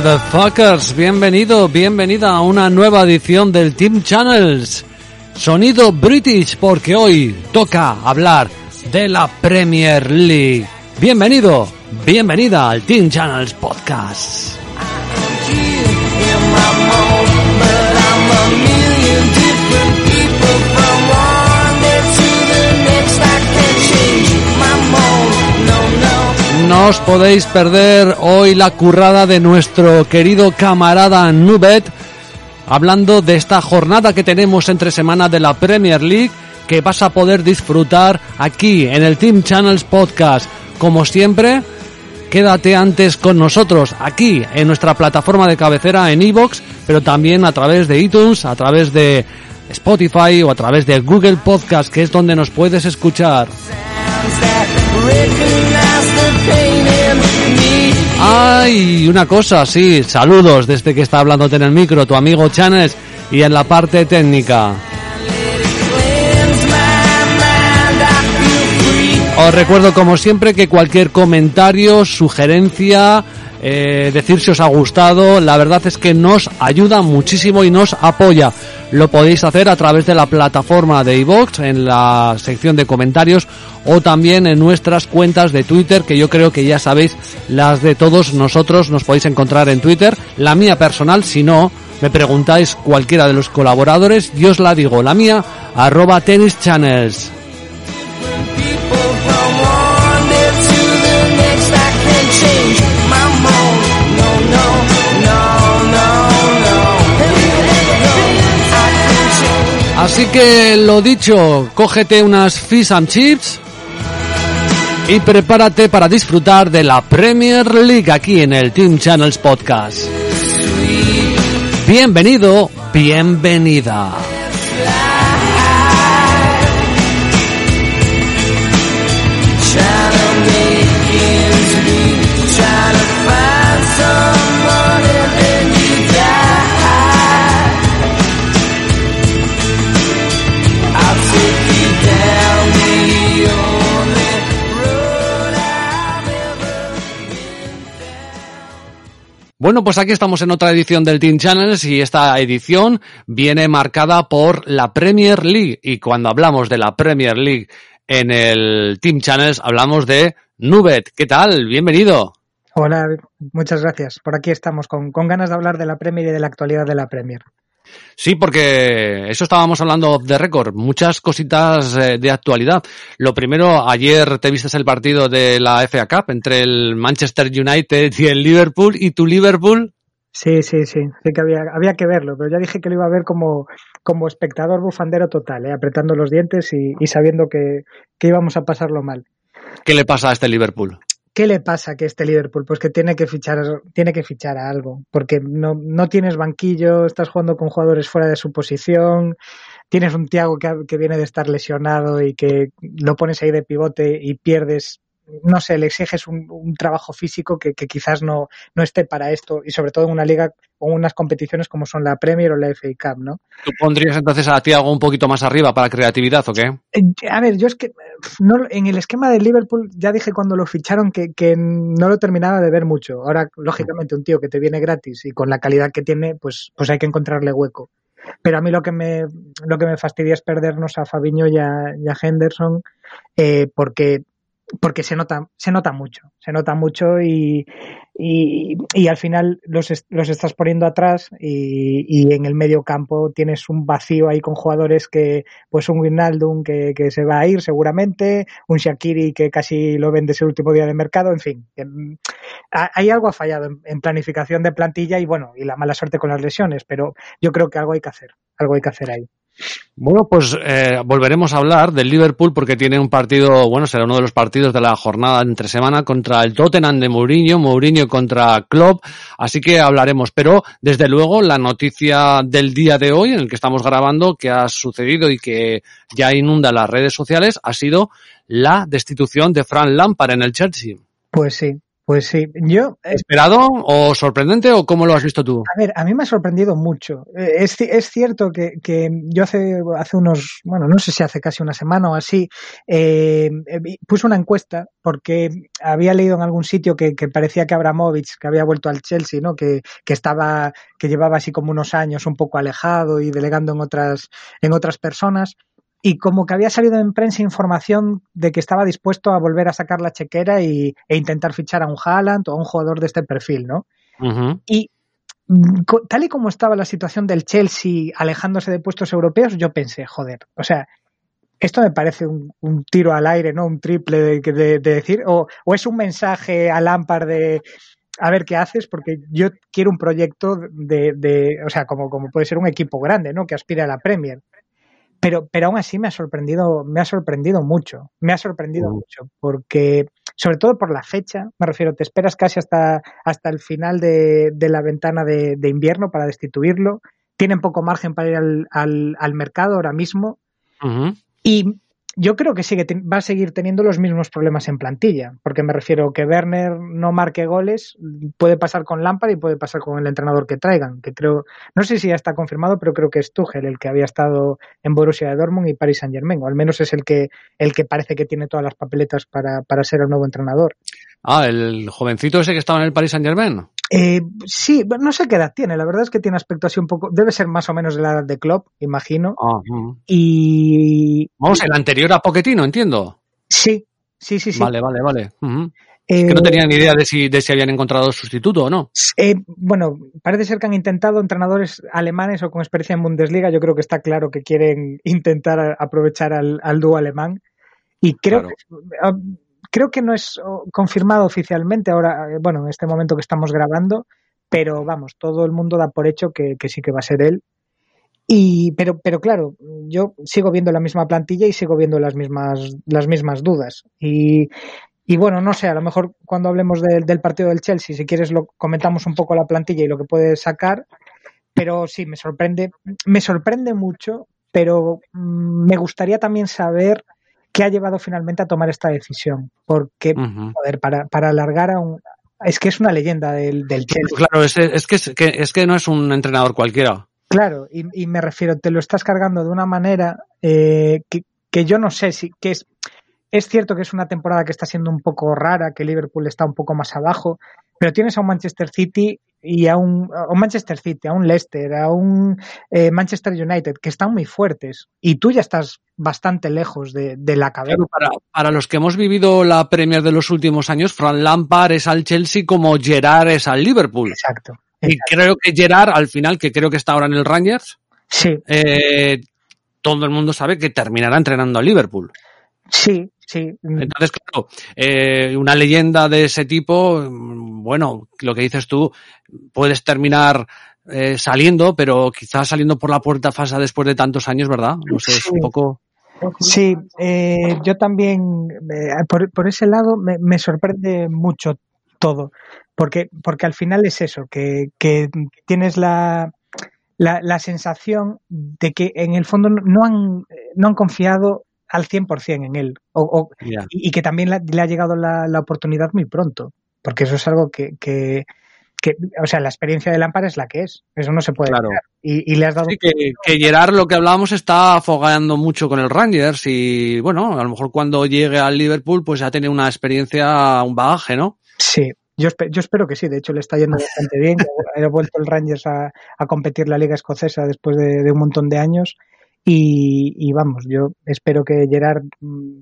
¿Qué tal, motherfuckers? Bienvenido, bienvenida a una nueva edición del Team Channels. Sonido British, porque hoy toca hablar de la Premier League. Bienvenido, bienvenida al Team Channels Podcast. No os podéis perder hoy la currada de nuestro querido camarada Nubet, hablando de esta jornada que tenemos entre semana de la Premier League, que vas a poder disfrutar aquí en el Team Channels Podcast. Como siempre, quédate antes con nosotros aquí en nuestra plataforma de cabecera en iVoox, pero también a través de iTunes, a través de Spotify o a través de Google Podcast, que es donde nos puedes escuchar. Ay, una cosa, sí, saludos desde que está hablándote en el micro, tu amigo Chanes y en la parte técnica. Os recuerdo como siempre que cualquier comentario, sugerencia, eh, decir si os ha gustado, la verdad es que nos ayuda muchísimo y nos apoya. Lo podéis hacer a través de la plataforma de iVoox en la sección de comentarios o también en nuestras cuentas de Twitter que yo creo que ya sabéis las de todos nosotros nos podéis encontrar en Twitter. La mía personal, si no, me preguntáis cualquiera de los colaboradores, yo os la digo, la mía, arroba tenis channels. Así que lo dicho, cógete unas fish and chips y prepárate para disfrutar de la Premier League aquí en el Team Channels Podcast. Bienvenido, bienvenida. Bueno, pues aquí estamos en otra edición del Team Channels y esta edición viene marcada por la Premier League. Y cuando hablamos de la Premier League en el Team Channels, hablamos de Nubet. ¿Qué tal? Bienvenido. Hola, muchas gracias. Por aquí estamos con, con ganas de hablar de la Premier y de la actualidad de la Premier. Sí, porque eso estábamos hablando de récord, muchas cositas eh, de actualidad. Lo primero, ayer te viste el partido de la FA Cup entre el Manchester United y el Liverpool, ¿y tu Liverpool? Sí, sí, sí, sí que había, había que verlo, pero ya dije que lo iba a ver como, como espectador bufandero total, eh, apretando los dientes y, y sabiendo que, que íbamos a pasarlo mal. ¿Qué le pasa a este Liverpool? ¿Qué le pasa que este Liverpool? Pues que tiene que fichar, tiene que fichar a algo, porque no, no tienes banquillo, estás jugando con jugadores fuera de su posición, tienes un Tiago que, que, viene de estar lesionado y que lo pones ahí de pivote y pierdes, no sé, le exiges un, un trabajo físico que, que, quizás no, no esté para esto, y sobre todo en una liga o unas competiciones como son la Premier o la FA Cup, ¿no? ¿Tú pondrías entonces a Tiago un poquito más arriba para creatividad o qué? A ver, yo es que no, en el esquema de Liverpool ya dije cuando lo ficharon que, que, no lo terminaba de ver mucho. Ahora, lógicamente, un tío que te viene gratis y con la calidad que tiene, pues, pues hay que encontrarle hueco. Pero a mí lo que me, lo que me fastidia es perdernos a Fabiño y a, y a Henderson, eh, porque porque se nota, se nota mucho, se nota mucho y, y, y al final los, los, estás poniendo atrás y, y, en el medio campo tienes un vacío ahí con jugadores que, pues un Wijnaldum que, que, se va a ir seguramente, un Shakiri que casi lo vende ese último día de mercado, en fin, hay algo ha fallado en planificación de plantilla y bueno, y la mala suerte con las lesiones, pero yo creo que algo hay que hacer, algo hay que hacer ahí. Bueno, pues eh, volveremos a hablar del Liverpool porque tiene un partido, bueno, será uno de los partidos de la jornada entre semana contra el Tottenham de Mourinho, Mourinho contra Klopp, así que hablaremos. Pero, desde luego, la noticia del día de hoy, en el que estamos grabando, que ha sucedido y que ya inunda las redes sociales, ha sido la destitución de Fran Lampard en el Chelsea. Pues sí, Pues sí, yo... ¿Esperado o sorprendente o cómo lo has visto tú? A ver, a mí me ha sorprendido mucho. Eh, es, es cierto que, que, yo hace, hace unos, bueno, no sé si hace casi una semana o así, eh, puse una encuesta porque había leído en algún sitio que, que, parecía que Abramovich, que había vuelto al Chelsea, ¿no? Que, que estaba, que llevaba así como unos años un poco alejado y delegando en otras, en otras personas y como que había salido en prensa información de que estaba dispuesto a volver a sacar la chequera y, e intentar fichar a un Haaland o a un jugador de este perfil, ¿no? Y tal y como estaba la situación del Chelsea alejándose de puestos europeos, yo pensé, joder, o sea, esto me parece un, tiro al aire, ¿no? Un triple de, decir, o, o, es un mensaje a Lampard de a ver qué haces, porque yo quiero un proyecto de, de o sea, como, como puede ser un equipo grande, ¿no? Que aspire a la Premier pero, pero aún así me ha sorprendido, me ha sorprendido mucho, me ha sorprendido mucho, porque sobre todo por la fecha, me refiero, te esperas casi hasta, hasta el final de, de la ventana de, de, invierno para destituirlo, tienen poco margen para ir al, al, al mercado ahora mismo, y yo creo que sigue, va a seguir teniendo los mismos problemas en plantilla, porque me refiero que Werner no marque goles, puede pasar con Lampard y puede pasar con el entrenador que traigan, que creo, no sé si ya está confirmado, pero creo que es Tuchel el que había estado en Borussia de Dortmund y Paris Saint Germain, o al menos es el que, el que parece que tiene todas las papeletas para, para ser el nuevo entrenador. Ah, el jovencito ese que estaba en el Paris Saint Germain. Eh, sí, no sé qué edad tiene. La verdad es que tiene aspecto así un poco. Debe ser más o menos de la edad de Klopp, imagino. Y. Vamos, el anterior a Poquetino, entiendo. Sí, sí, sí, sí. Vale, vale, vale. es que no tenía ni idea de si, de si habían encontrado sustituto o no. Eh, bueno, parece ser que han intentado entrenadores alemanes o con experiencia en Bundesliga. Yo creo que está claro que quieren intentar aprovechar al, al dúo alemán. Y creo que ah, Creo que no es confirmado oficialmente ahora, eh, bueno, en este momento que estamos grabando, pero vamos, todo el mundo da por hecho que, sí que va a ser él. Y, pero, pero claro, yo sigo viendo la misma plantilla y sigo viendo las mismas, las mismas dudas. Y, bueno, no sé, a lo mejor cuando hablemos del partido del Chelsea, si quieres lo comentamos un poco la plantilla y lo que puede sacar. Pero sí, me sorprende, me sorprende mucho, pero mm, me gustaría también saber ¿Qué ha llevado finalmente a tomar esta decisión? Porque, joder, para, para alargar a un... Es que es una leyenda del, del Chelsea. Claro, es, es, que, es, que, es que no es un entrenador cualquiera. Claro, y, y me refiero, te lo estás cargando de una manera eh, que, que yo no sé si que es es cierto que es una temporada que está siendo un poco rara, que Liverpool está un poco más abajo, pero tienes a un Manchester City y a un, a un Manchester City, a un Leicester, a un eh, Manchester United, que están muy fuertes. Y tú ya estás bastante lejos de, de la cabeza. para, para, los que hemos vivido la Premier de los últimos años, Fran Lampard es al Chelsea como Gerard es al Liverpool. Exacto. Y creo que Gerard, al final, que creo que está ahora en el Rangers, sí. eh, todo el mundo sabe que terminará entrenando al Liverpool. Sí, Sí. Entonces, claro, eh, una leyenda de ese tipo, bueno, lo que dices tú, puedes terminar eh, saliendo, pero quizás saliendo por la puerta falsa después de tantos años, ¿verdad? No sé, es un poco. Sí, eh, yo también, por, por, ese lado, me, me, sorprende mucho todo, porque, porque al final es eso, que, que tienes la, la, la, sensación de que en el fondo no han, no han confiado al 100% en él. O, o yeah. y, y, que también la, le ha llegado la, la, oportunidad muy pronto. Porque eso es algo que, que, que, o sea, la experiencia de Lampard es la que es. Eso no se puede claro. Y, y, le has dado. Sí, que, que Gerard, lo que hablábamos, está afogando mucho con el Rangers. Y bueno, a lo mejor cuando llegue al Liverpool, pues ya tiene una experiencia, un bagaje, ¿no? Sí. Yo, yo espero que sí, de hecho le está yendo bastante bien. Ha vuelto el Rangers a, a competir la Liga Escocesa después de, de un montón de años y, y, vamos, yo espero que Gerard,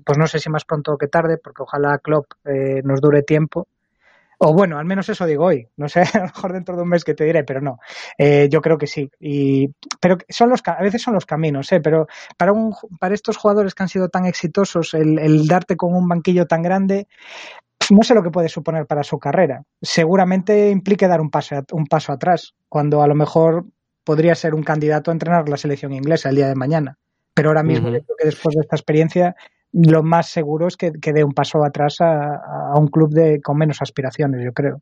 pues no sé si más pronto que tarde, porque ojalá Klopp eh, nos dure tiempo. O bueno, al menos eso digo hoy. No sé, a lo mejor dentro de un mes que te diré, pero no. Eh, yo creo que sí. Y, pero son los, a veces son los caminos, ¿eh? Pero para, un, para estos jugadores que han sido tan exitosos, el, el darte con un banquillo tan grande, no sé lo que puede suponer para su carrera. Seguramente implique dar un paso, un paso atrás, cuando a lo mejor podría ser un candidato a entrenar la selección inglesa el día de mañana. Pero ahora mismo, uh -huh. creo que después de esta experiencia, lo más seguro es que, que dé un paso atrás a, a un club de, con menos aspiraciones, yo creo.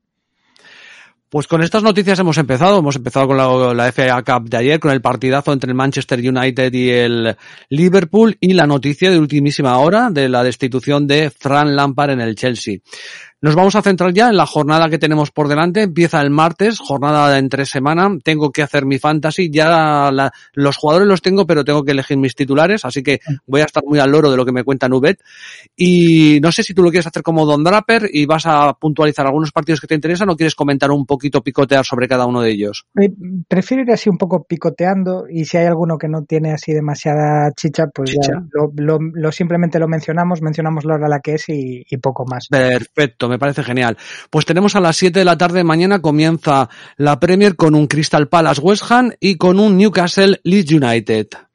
Pues con estas noticias hemos empezado. Hemos empezado con la, la, FA Cup de ayer, con el partidazo entre el Manchester United y el Liverpool y la noticia de ultimísima hora de la destitución de Fran Lampard en el Chelsea. Nos vamos a centrar ya en la jornada que tenemos por delante. Empieza el martes, jornada de entre semana. Tengo que hacer mi fantasy. Ya la, los jugadores los tengo, pero tengo que elegir mis titulares. Así que voy a estar muy al loro de lo que me cuenta Nubet. Y no sé si tú lo quieres hacer como Don Draper y vas a puntualizar algunos partidos que te interesan o quieres comentar un poquito, picotear sobre cada uno de ellos. Eh, prefiero ir así un poco picoteando y si hay alguno que no tiene así demasiada chicha, pues Chicha. ya lo, lo- lo simplemente lo mencionamos, mencionamos la hora a la que es y, y poco más. Perfecto, me parece genial. Pues tenemos a las 7 de la tarde mañana comienza la Premier con un Crystal Palace West Ham y con un Newcastle Leeds United.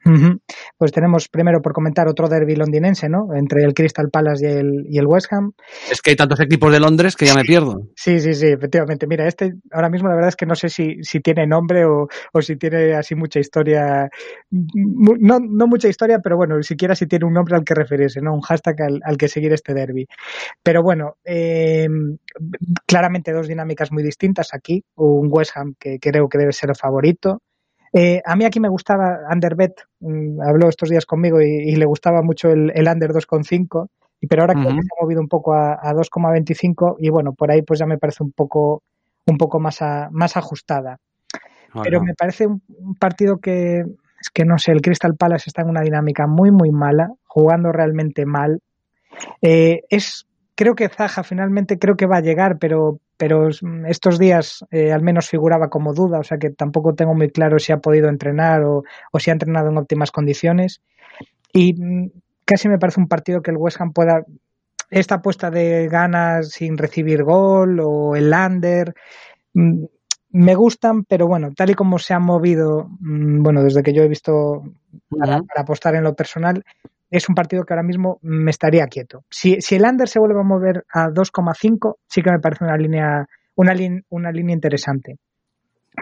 Pues tenemos primero por comentar otro derby londinense, ¿no? Entre el Crystal Palace y el, y el West Ham. Es que hay tantos equipos de Londres que ya me pierdo. Sí, sí, sí, efectivamente. Mira, este ahora mismo la verdad es que no sé si, si tiene nombre o, o si tiene así mucha historia. No, no mucha historia, pero bueno, siquiera si tiene un nombre al que referirse, ¿no? Un hashtag al, al que seguir este derby. Pero bueno, eh, claramente dos dinámicas muy distintas aquí. Un West Ham que creo que debe ser el favorito. Eh, a mí aquí me gustaba Underbet, mm, habló estos días conmigo y, y le gustaba mucho el, el Under 2,5, y pero ahora creo que se ha movido un poco a, a 2,25 y bueno, por ahí pues ya me parece un poco un poco más, a- más ajustada. Pero me parece un, un partido que es que no sé, el Crystal Palace está en una dinámica muy muy mala, jugando realmente mal. Eh, es creo que Zaha finalmente creo que va a llegar, pero pero mm, estos días eh, al menos figuraba como duda, o sea que tampoco tengo muy claro si ha podido entrenar o, o si ha entrenado en óptimas condiciones. Y mm, casi me parece un partido que el West Ham pueda esta apuesta de ganas sin recibir gol o el under mm, me gustan, pero bueno, tal y como se han movido, bueno, desde que yo he visto para apostar en lo personal, es un partido que ahora mismo me estaría quieto. Si, si el under se vuelve a mover a 2,5, sí que me parece una línea, una, una línea interesante.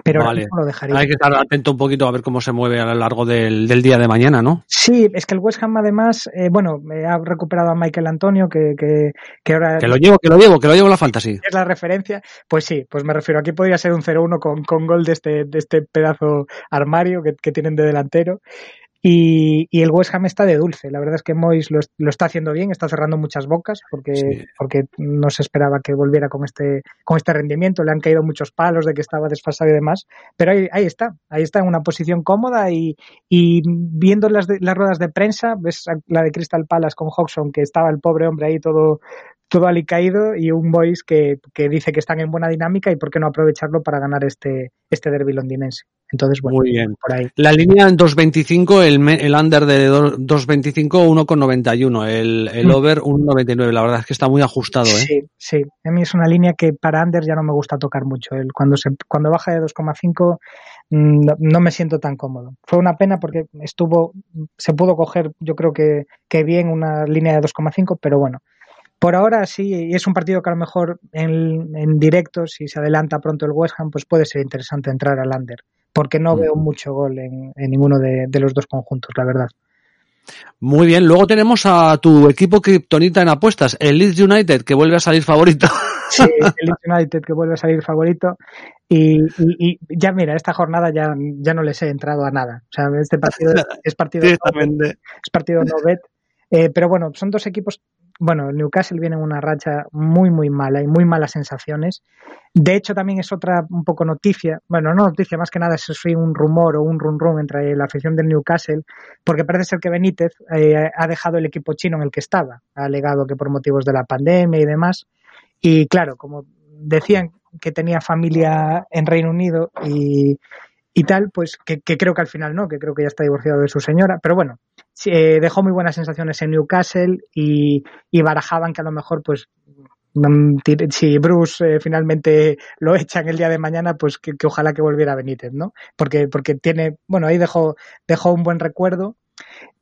Pero ahora Vale. mismo lo dejaría. hay que estar atento un poquito a ver cómo se mueve a lo largo del, del día de mañana, ¿no? Sí, es que el West Ham además, eh, bueno, eh, ha recuperado a Michael Antonio, que, que, que ahora Que lo llevo, que lo llevo, que lo llevo la fantasy. es la referencia. Pues sí, pues me refiero, aquí podría ser un 0-1 con, con gol de este, de este pedazo armario que, que tienen de delantero. Y, y el West Ham está de dulce. La verdad es que Mois lo, lo está haciendo bien, está cerrando muchas bocas porque, Sí. porque no se esperaba que volviera con este, con este rendimiento. Le han caído muchos palos de que estaba desfasado y demás. Pero ahí, ahí está, ahí está en una posición cómoda y, y viendo las, de- las ruedas de prensa, ves la de Crystal Palace con Hodgson, que estaba el pobre hombre ahí todo, todo alicaído y un Boys que, que dice que están en buena dinámica y por qué no aprovecharlo para ganar este, este derby londinense. Entonces, bueno, Muy bien. por ahí. La línea en 2.25, el, el under de do- 2.25, 1,91. El, el Mm. over, 1,99. La verdad es que está muy ajustado, ¿eh? Sí, sí. A mí es una línea que para Anders ya no me gusta tocar mucho. El, cuando, se, cuando baja de 2,5 mm, no, no me siento tan cómodo. Fue una pena porque estuvo, se pudo coger, yo creo que, que bien una línea de 2,5, pero bueno. Por ahora sí, y es un partido que a lo mejor en, en directo, si se adelanta pronto el West Ham, pues puede ser interesante entrar al under, porque no Mm. veo mucho gol en, en ninguno de, de los dos conjuntos, la verdad. Muy bien. Luego tenemos a tu equipo kriptonita en apuestas, el Leeds United, que vuelve a salir favorito. Sí, el Leeds United que vuelve a salir favorito. Y, y- y ya mira, esta jornada ya, ya no les he entrado a nada. O sea, este partido es, partido, es partido no bet. Eh, pero bueno, son dos equipos. Bueno, Newcastle viene en una racha muy, muy mala y muy malas sensaciones. De hecho, también es otra un poco noticia. Bueno, no noticia, más que nada es un rumor o un run run entre la afición del Newcastle, porque parece ser que Benítez eh, ha dejado el equipo chino en el que estaba. Ha alegado que por motivos de la pandemia y demás. Y claro, como decían que tenía familia en Reino Unido y, tal, pues que, que creo que al final no, que creo que ya está divorciado de su señora. Pero bueno, eh, dejó muy buenas sensaciones en Newcastle y, y barajaban que a lo mejor, pues, mm, si Bruce eh, finalmente lo echan el día de mañana, pues que, ojalá que volviera Benítez, ¿no? Porque, porque tiene, bueno, ahí dejó, dejó un buen recuerdo.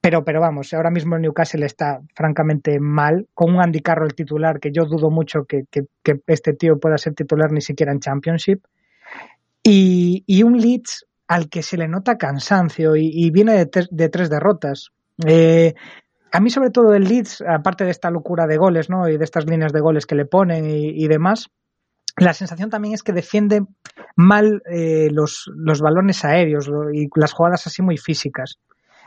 Pero, pero vamos, ahora mismo el Newcastle está francamente mal, con un Andy Carroll titular que yo dudo mucho que, que- este tío pueda ser titular ni siquiera en Championship. Y, y un Leeds al que se le nota cansancio y, viene de, de tres derrotas. Eh, a mí, sobre todo, el Leeds, aparte de esta locura de goles, ¿no? Y de estas líneas de goles que le ponen y, y demás, la sensación también es que defiende mal eh, los, los balones aéreos lo- y las jugadas así muy físicas.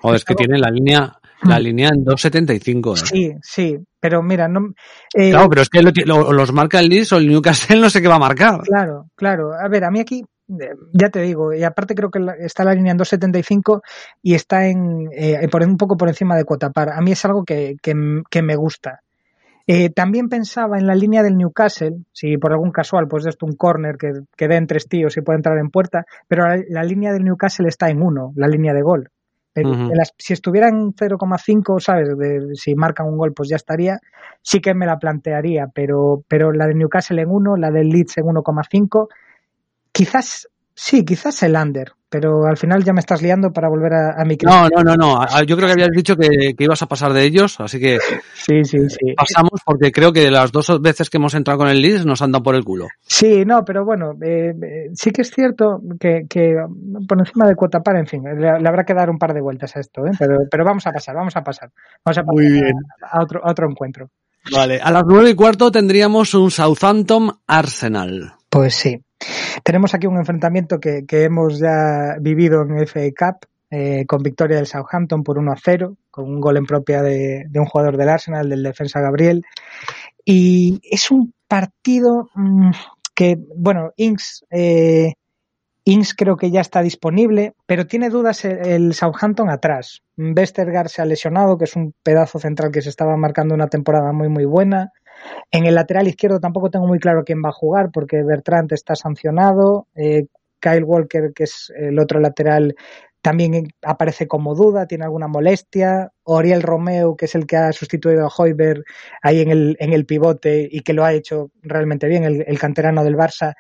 Joder, es que tiene la línea, La línea en 2.75. ¿eh? Sí, sí, pero mira, no. Eh, claro, pero es que lo, los marca el Leeds o el Newcastle, no sé qué va a marcar. Claro, claro. A ver, a mí aquí, ya te digo, y aparte creo que está la línea en 2.75 y está en eh, por un poco por encima de cuota par. A mí es algo que, que, que me gusta. Eh, también pensaba en la línea del Newcastle, si por algún casual, pues esto un corner que, que den tres tíos y puede entrar en puerta, pero la, la, línea del Newcastle está en uno, la línea de gol. Uh -huh. las, si estuviera en 0,5, ¿sabes? De, si marcan un gol, pues ya estaría. Sí que me la plantearía, pero, pero la de Newcastle en 1, la del Leeds en 1,5, quizás, sí, quizás el under, pero al final ya me estás liando para volver a, a mi No, no, no, no. Yo creo que habías dicho que, que, ibas a pasar de ellos, así que sí, sí, sí. pasamos porque creo que las dos veces que hemos entrado con el Leeds nos han dado por el culo. Sí, no, pero bueno, eh, sí que es cierto que, que, por encima de cuota par, en fin, le, le, habrá que dar un par de vueltas a esto, ¿eh? pero, pero vamos a pasar, vamos a pasar. Vamos a pasar Muy bien. A, a, otro, a otro encuentro. Vale, a las nueve y cuarto tendríamos un Southampton Arsenal. Pues sí. Tenemos aquí un enfrentamiento que, que hemos ya vivido en FA Cup, eh, con victoria del Southampton por 1 a 0, con un gol en propia de, un jugador del Arsenal, del defensa Gabriel. Y es un partido mmm, que, bueno, Inks, eh, Inks creo que ya está disponible, pero tiene dudas el, el Southampton atrás. Westergaard se ha lesionado, que es un pedazo central que se estaba marcando una temporada muy, muy buena. En el lateral izquierdo tampoco tengo muy claro quién va a jugar porque Bertrand está sancionado, eh, Kyle Walker, que es el otro lateral, también aparece como duda, tiene alguna molestia, Oriel Romeo, que es el que ha sustituido a Hoiber ahí en el, en el pivote y que lo ha hecho realmente bien, el, el canterano del Barça,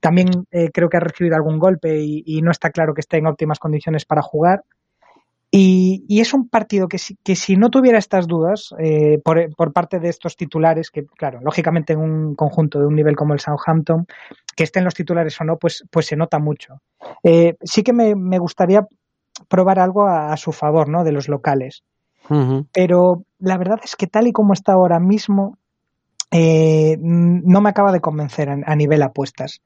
también eh, creo que ha recibido algún golpe y, y, no está claro que esté en óptimas condiciones para jugar. Y, y, es un partido que si, que si no tuviera estas dudas eh, por, por, parte de estos titulares, que claro, lógicamente en un conjunto de un nivel como el Southampton, que estén los titulares o no, pues, pues se nota mucho. Eh, sí que me, me, gustaría probar algo a, a, su favor, ¿no? De los locales. Uh -huh. Pero la verdad es que tal y como está ahora mismo, eh, no me acaba de convencer a, a nivel apuestas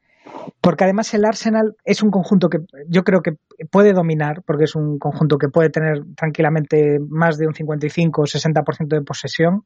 porque además el Arsenal es un conjunto que yo creo que puede dominar, porque es un conjunto que puede tener tranquilamente más de un 55 o 60% de posesión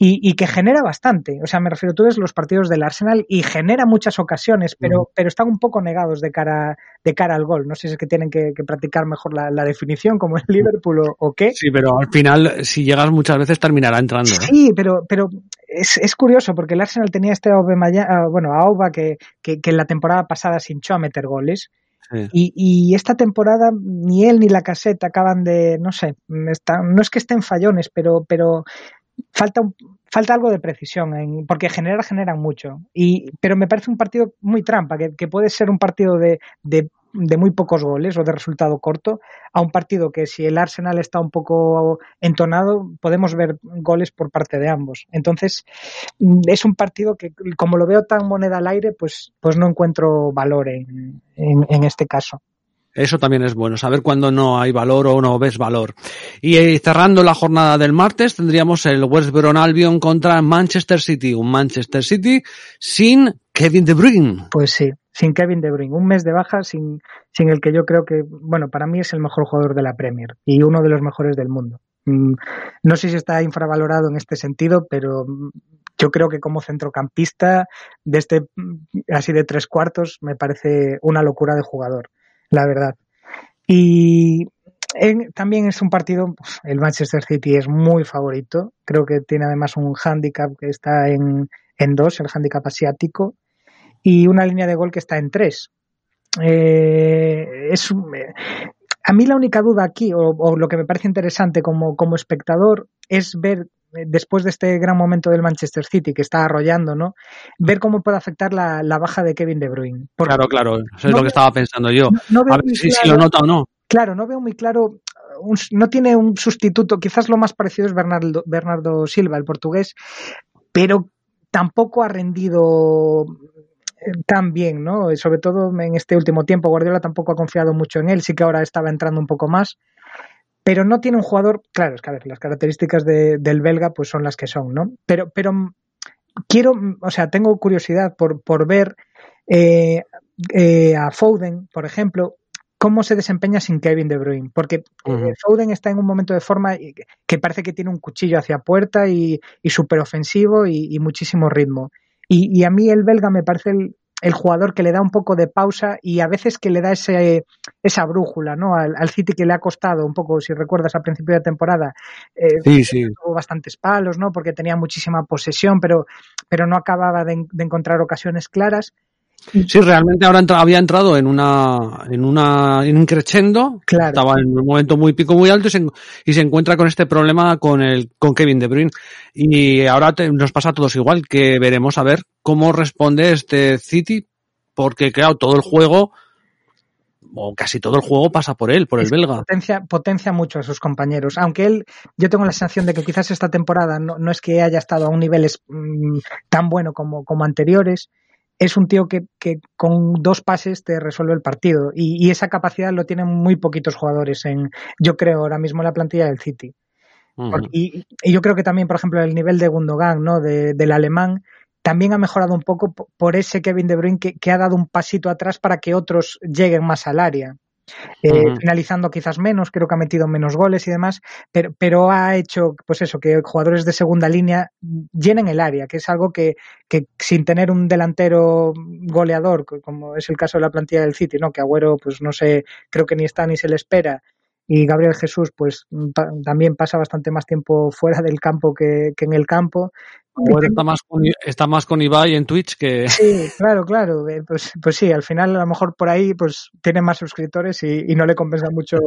y, y, que genera bastante. O sea, me refiero, tú ves los partidos del Arsenal y genera muchas ocasiones, pero, uh pero están un poco negados de cara, de cara al gol. No sé si es que tienen que, que practicar mejor la, la, definición, como el Liverpool o, o, qué. Sí, pero al final, si llegas muchas veces, terminará entrando. ¿eh? Sí, pero, pero es, es, curioso porque el Arsenal tenía este Aubameyang, uh, bueno, a Auba que, que, que, en la temporada pasada se hinchó a meter goles. Sí. Y, y, esta temporada ni él ni la caseta acaban de, no sé, está, no es que estén fallones, pero, pero falta, falta algo de precisión, en, porque generar generan mucho. Y, pero me parece un partido muy trampa, que, que puede ser un partido de, de, de, muy pocos goles o de resultado corto, a un partido que si el Arsenal está un poco entonado, podemos ver goles por parte de ambos. Entonces, es un partido que, como lo veo tan moneda al aire, pues, pues no encuentro valor en, en, en este caso. Eso también es bueno, saber cuándo no hay valor o no ves valor. Y eh, cerrando la jornada del martes tendríamos el West Brom Albion contra Manchester City, un Manchester City sin Kevin De Bruyne. Pues sí, sin Kevin De Bruyne, un mes de baja sin, sin el que yo creo que, bueno, para mí es el mejor jugador de la Premier y uno de los mejores del mundo. Mm, no sé si está infravalorado en este sentido, pero yo creo que como centrocampista de este así de tres cuartos me parece una locura de jugador la verdad. Y también es un partido, el Manchester City es muy favorito, creo que tiene además un handicap que está en, en dos, el handicap asiático, y una línea de gol que está en tres. Eh, es, a mí la única duda aquí, o, o, lo que me parece interesante como, como espectador, es ver después de este gran momento del Manchester City que está arrollando, ¿no? Ver cómo puede afectar la, la baja de Kevin De Bruyne. Porque claro, claro, eso es lo que estaba pensando yo. No, no a ver si, claro, si, lo nota o no. Claro, no veo muy claro, un, no tiene un sustituto, quizás lo más parecido es Bernardo, Bernardo Silva, el portugués, pero tampoco ha rendido tan bien, ¿no? Sobre todo en este último tiempo, Guardiola tampoco ha confiado mucho en él, sí que ahora estaba entrando un poco más pero no tiene un jugador, claro, es que a ver, las características de, del belga pues son las que son, ¿no? Pero, pero quiero, o sea, tengo curiosidad por, por ver eh, eh, a Foden, por ejemplo, cómo se desempeña sin Kevin De Bruyne, porque uh Foden está en un momento de forma que parece que tiene un cuchillo hacia puerta y, y súper ofensivo y, y, muchísimo ritmo. Y, y, a mí el belga me parece el, el, jugador que le da un poco de pausa y a veces que le da ese, esa brújula ¿no? al, al City que le ha costado un poco, si recuerdas, al principio de temporada. Eh, sí, sí. Tuvo bastantes palos, ¿no? porque tenía muchísima posesión, pero, pero no acababa de, de encontrar ocasiones claras. Sí, realmente ahora entra, había entrado en una, en una, en un crescendo. Claro. Estaba en un momento muy pico, muy alto y se, y se encuentra con este problema con el, con Kevin De Bruyne. Y ahora te, nos pasa a todos igual, que veremos a ver cómo responde este City, porque claro, todo el juego, o casi todo el juego pasa por él, por el es belga. Potencia, potencia mucho a sus compañeros. Aunque él, yo tengo la sensación de que quizás esta temporada no, no es que haya estado a un nivel mmm, tan bueno como, como anteriores, es un tío que, que, con dos pases te resuelve el partido y, y, esa capacidad lo tienen muy poquitos jugadores en, yo creo, ahora mismo en la plantilla del City. Uh -huh. y, y, yo creo que también, por ejemplo, el nivel de Gundogan, ¿no? De, del alemán, también ha mejorado un poco por ese Kevin De Bruyne que, que, ha dado un pasito atrás para que otros lleguen más al área. Eh, uh -huh. finalizando quizás menos, creo que ha metido menos goles y demás, pero, pero ha hecho, pues eso, que jugadores de segunda línea llenen el área, que es algo que, que sin tener un delantero goleador, como es el caso de la plantilla del City, ¿no? Que Agüero, pues no sé, creo que ni está ni se le espera, y Gabriel Jesús pues pa también pasa bastante más tiempo fuera del campo que, que en el campo. Bueno, está más con, está más con Ibai en Twitch que sí claro claro eh, pues pues sí al final a lo mejor por ahí pues tiene más suscriptores y, y no le compensa mucho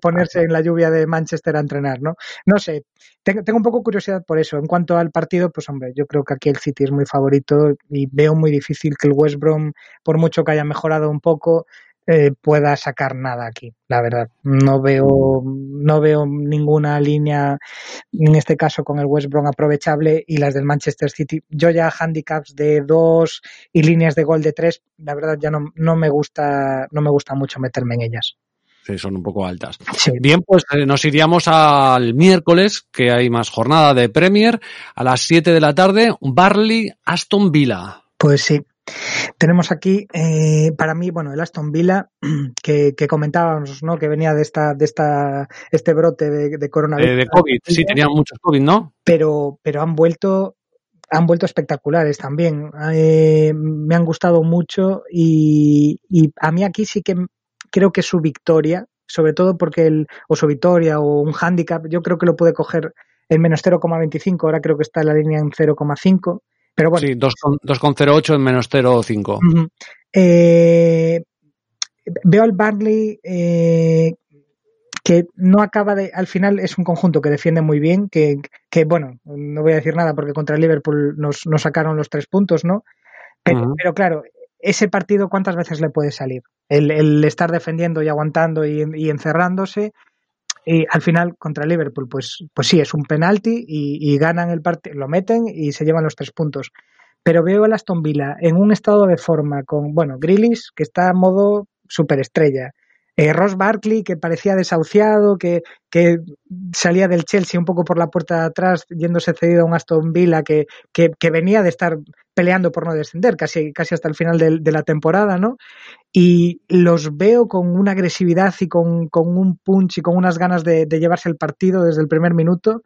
ponerse en la lluvia de Manchester a entrenar no no sé tengo, tengo un poco curiosidad por eso en cuanto al partido pues hombre yo creo que aquí el City es muy favorito y veo muy difícil que el West Brom por mucho que haya mejorado un poco eh, pueda sacar nada aquí, la verdad. No veo, no veo ninguna línea, en este caso con el West Brom aprovechable y las del Manchester City. Yo ya handicaps de dos y líneas de gol de tres, la verdad ya no, no me gusta, no me gusta mucho meterme en ellas. Sí, son un poco altas. Sí. Bien, pues eh, nos iríamos al miércoles, que hay más jornada de Premier, a las 7 de la tarde, Barley Aston Villa. Pues sí, tenemos aquí, eh, para mí, bueno, el Aston Villa, que, que, comentábamos, ¿no? Que venía de esta, de esta, este brote de, de coronavirus. Eh, de COVID, sí, tenían muchos COVID, ¿no? Pero, pero han vuelto, han vuelto espectaculares también. Eh, me han gustado mucho y, y a mí aquí sí que creo que su victoria, sobre todo porque el, o su victoria o un handicap, yo creo que lo puede coger en menos 0,25, ahora creo que está en la línea en 0,5 pero bueno. Sí, 2,08 en menos 0,5. Uh -huh. eh, veo al Barley eh, que no acaba de. Al final es un conjunto que defiende muy bien, que, que bueno, no voy a decir nada porque contra el Liverpool nos, nos sacaron los tres puntos, ¿no? Pero, uh -huh. pero, claro, ese partido, ¿cuántas veces le puede salir? El, el estar defendiendo y aguantando y, y encerrándose y al final contra Liverpool, pues, pues sí, es un penalti y, y ganan el partido, lo meten y se llevan los tres puntos. Pero veo a Aston Villa en un estado de forma con, bueno, Grillis, que está a modo superestrella. Eh, Ross Barkley, que parecía desahuciado, que, que, salía del Chelsea un poco por la puerta de atrás, yéndose cedido a un Aston Villa que, que, venía de estar peleando por no descender casi, casi hasta el final de, la temporada, ¿no? Y los veo con una agresividad y con, con un punch y con unas ganas de, de, llevarse el partido desde el primer minuto,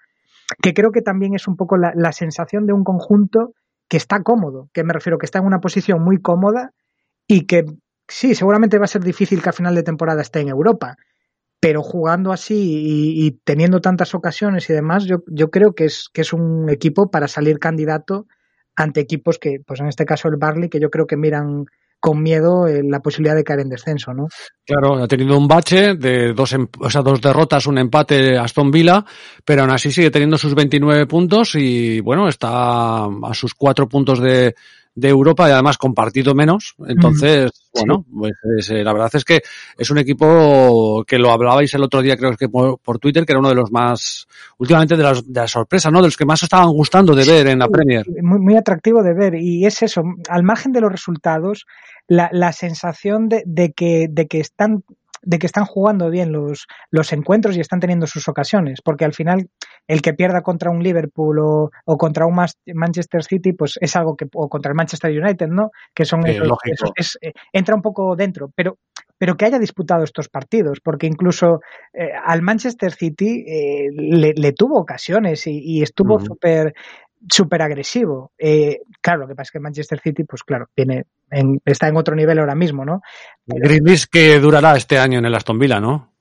que creo que también es un poco la, la sensación de un conjunto que está cómodo, que me refiero que está en una posición muy cómoda y que sí, seguramente va a ser difícil que a final de temporada esté en Europa, pero jugando así y, teniendo tantas ocasiones y demás, yo, yo creo que es, que es un equipo para salir candidato ante equipos que, pues en este caso el Barley, que yo creo que miran con miedo eh, la posibilidad de caer en descenso, ¿no? Claro, ha tenido un bache de dos, o sea, dos derrotas, un empate Aston Villa, pero aún así sigue teniendo sus 29 puntos y bueno, está a sus cuatro puntos de, de Europa y además compartido menos. Entonces, mm, bueno, pues es, eh, la verdad es que es un equipo que lo hablabais el otro día, creo que por, por Twitter, que era uno de los más, últimamente de las, de las sorpresas, ¿no? De los que más estaban gustando de ver en la Premier. Muy, muy atractivo de ver. Y es eso, al margen de los resultados, la, la sensación de, de, que, de que están de que están jugando bien los, los encuentros y están teniendo sus ocasiones, porque al final el que pierda contra un Liverpool o, o contra un Manchester City, pues es algo que, o contra el Manchester United, ¿no? Que son sí, esos, esos es, eh, entra un poco dentro, pero pero que haya disputado estos partidos, porque incluso eh, al Manchester City eh, le, tuvo ocasiones y, estuvo súper súper agresivo. Eh, claro, lo que pasa es que Manchester City, pues claro, viene está en otro nivel ahora mismo, ¿no? Grilis que durará este año en el Aston Villa, ¿no?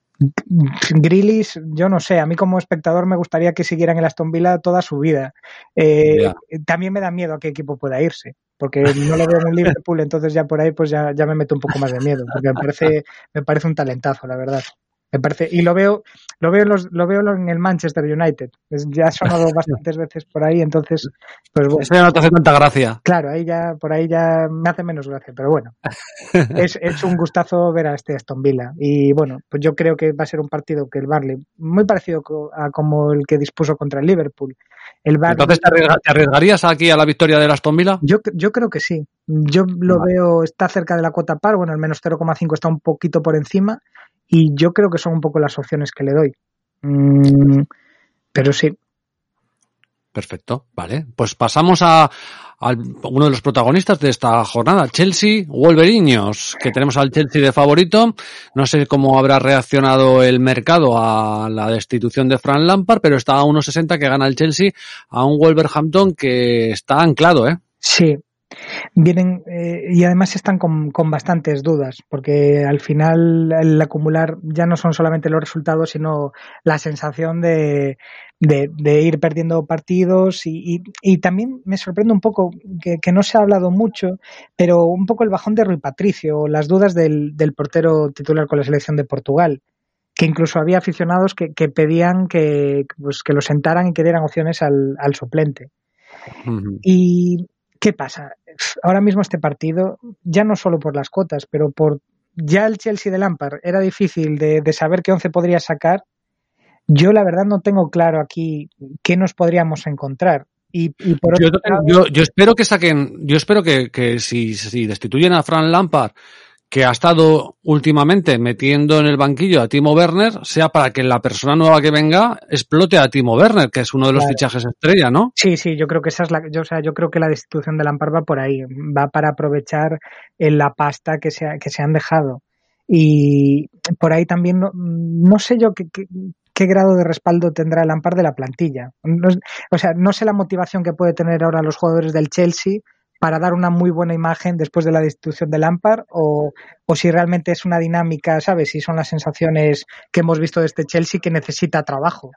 Grillis, yo no sé, a mí como espectador me gustaría que siguiera en el Aston Villa toda su vida. Eh, también me da miedo a qué equipo pueda irse, porque no le veo en un Liverpool, entonces ya por ahí pues ya, ya me meto un poco más de miedo, porque me parece, me parece un talentazo, la verdad. Me parece, y lo veo, lo veo, los, lo veo en el Manchester United. ya ha sonado bastantes veces por ahí, entonces, pues bueno. Eso ya no te hace tanta gracia. Claro, ahí ya, por ahí ya me hace menos gracia, pero bueno. es, es un gustazo ver a este Aston Villa. Y bueno, pues yo creo que va a ser un partido que el Barley, muy parecido a como el que dispuso contra el Liverpool. El Entonces, ¿te, arriesgarías aquí a la victoria del Aston Villa? Yo, yo creo que sí. Yo lo veo, está cerca de la cuota par, bueno, el menos 0,5 está un poquito por encima y yo creo que son un poco las opciones que le doy. Mm, pero sí. Perfecto, vale. Pues pasamos a, uno de los protagonistas de esta jornada, Chelsea Wolverinos, que tenemos al Chelsea de favorito. No sé cómo habrá reaccionado el mercado a la destitución de Fran Lampard, pero está a 1.60 que gana el Chelsea a un Wolverhampton que está anclado, ¿eh? Sí, vienen eh, y además están con, con, bastantes dudas, porque al final el acumular ya no son solamente los resultados, sino la sensación de, de, ir perdiendo partidos y, y, también me sorprende un poco que, que, no se ha hablado mucho, pero un poco el bajón de Rui Patricio, las dudas del, del portero titular con la selección de Portugal que incluso había aficionados que, que pedían que, pues, que lo sentaran y que dieran opciones al, al suplente. Y ¿Qué pasa? Ahora mismo este partido, ya no solo por las cotas, pero por ya el Chelsea de Lampard era difícil de, saber qué once podría sacar. Yo la verdad no tengo claro aquí qué nos podríamos encontrar. Y, por yo, yo, espero que saquen, yo espero que, que si, si destituyen a Fran Lampard que ha estado últimamente metiendo en el banquillo a Timo Werner sea para que la persona nueva que venga explote a Timo Werner, que es uno de los fichajes estrella, ¿no? Sí, sí, yo creo que esa es la, yo, o sea, yo creo que la destitución de Lampard va por ahí, va para aprovechar la pasta que se, que se han dejado. Y por ahí también no, no sé yo qué, qué, grado de respaldo tendrá el Lampard de la plantilla. o sea, no sé la motivación que puede tener ahora los jugadores del Chelsea para dar una muy buena imagen después de la destitución de Lampard o, o si realmente es una dinámica, ¿sabes? Si son las sensaciones que hemos visto de este Chelsea que necesita trabajo.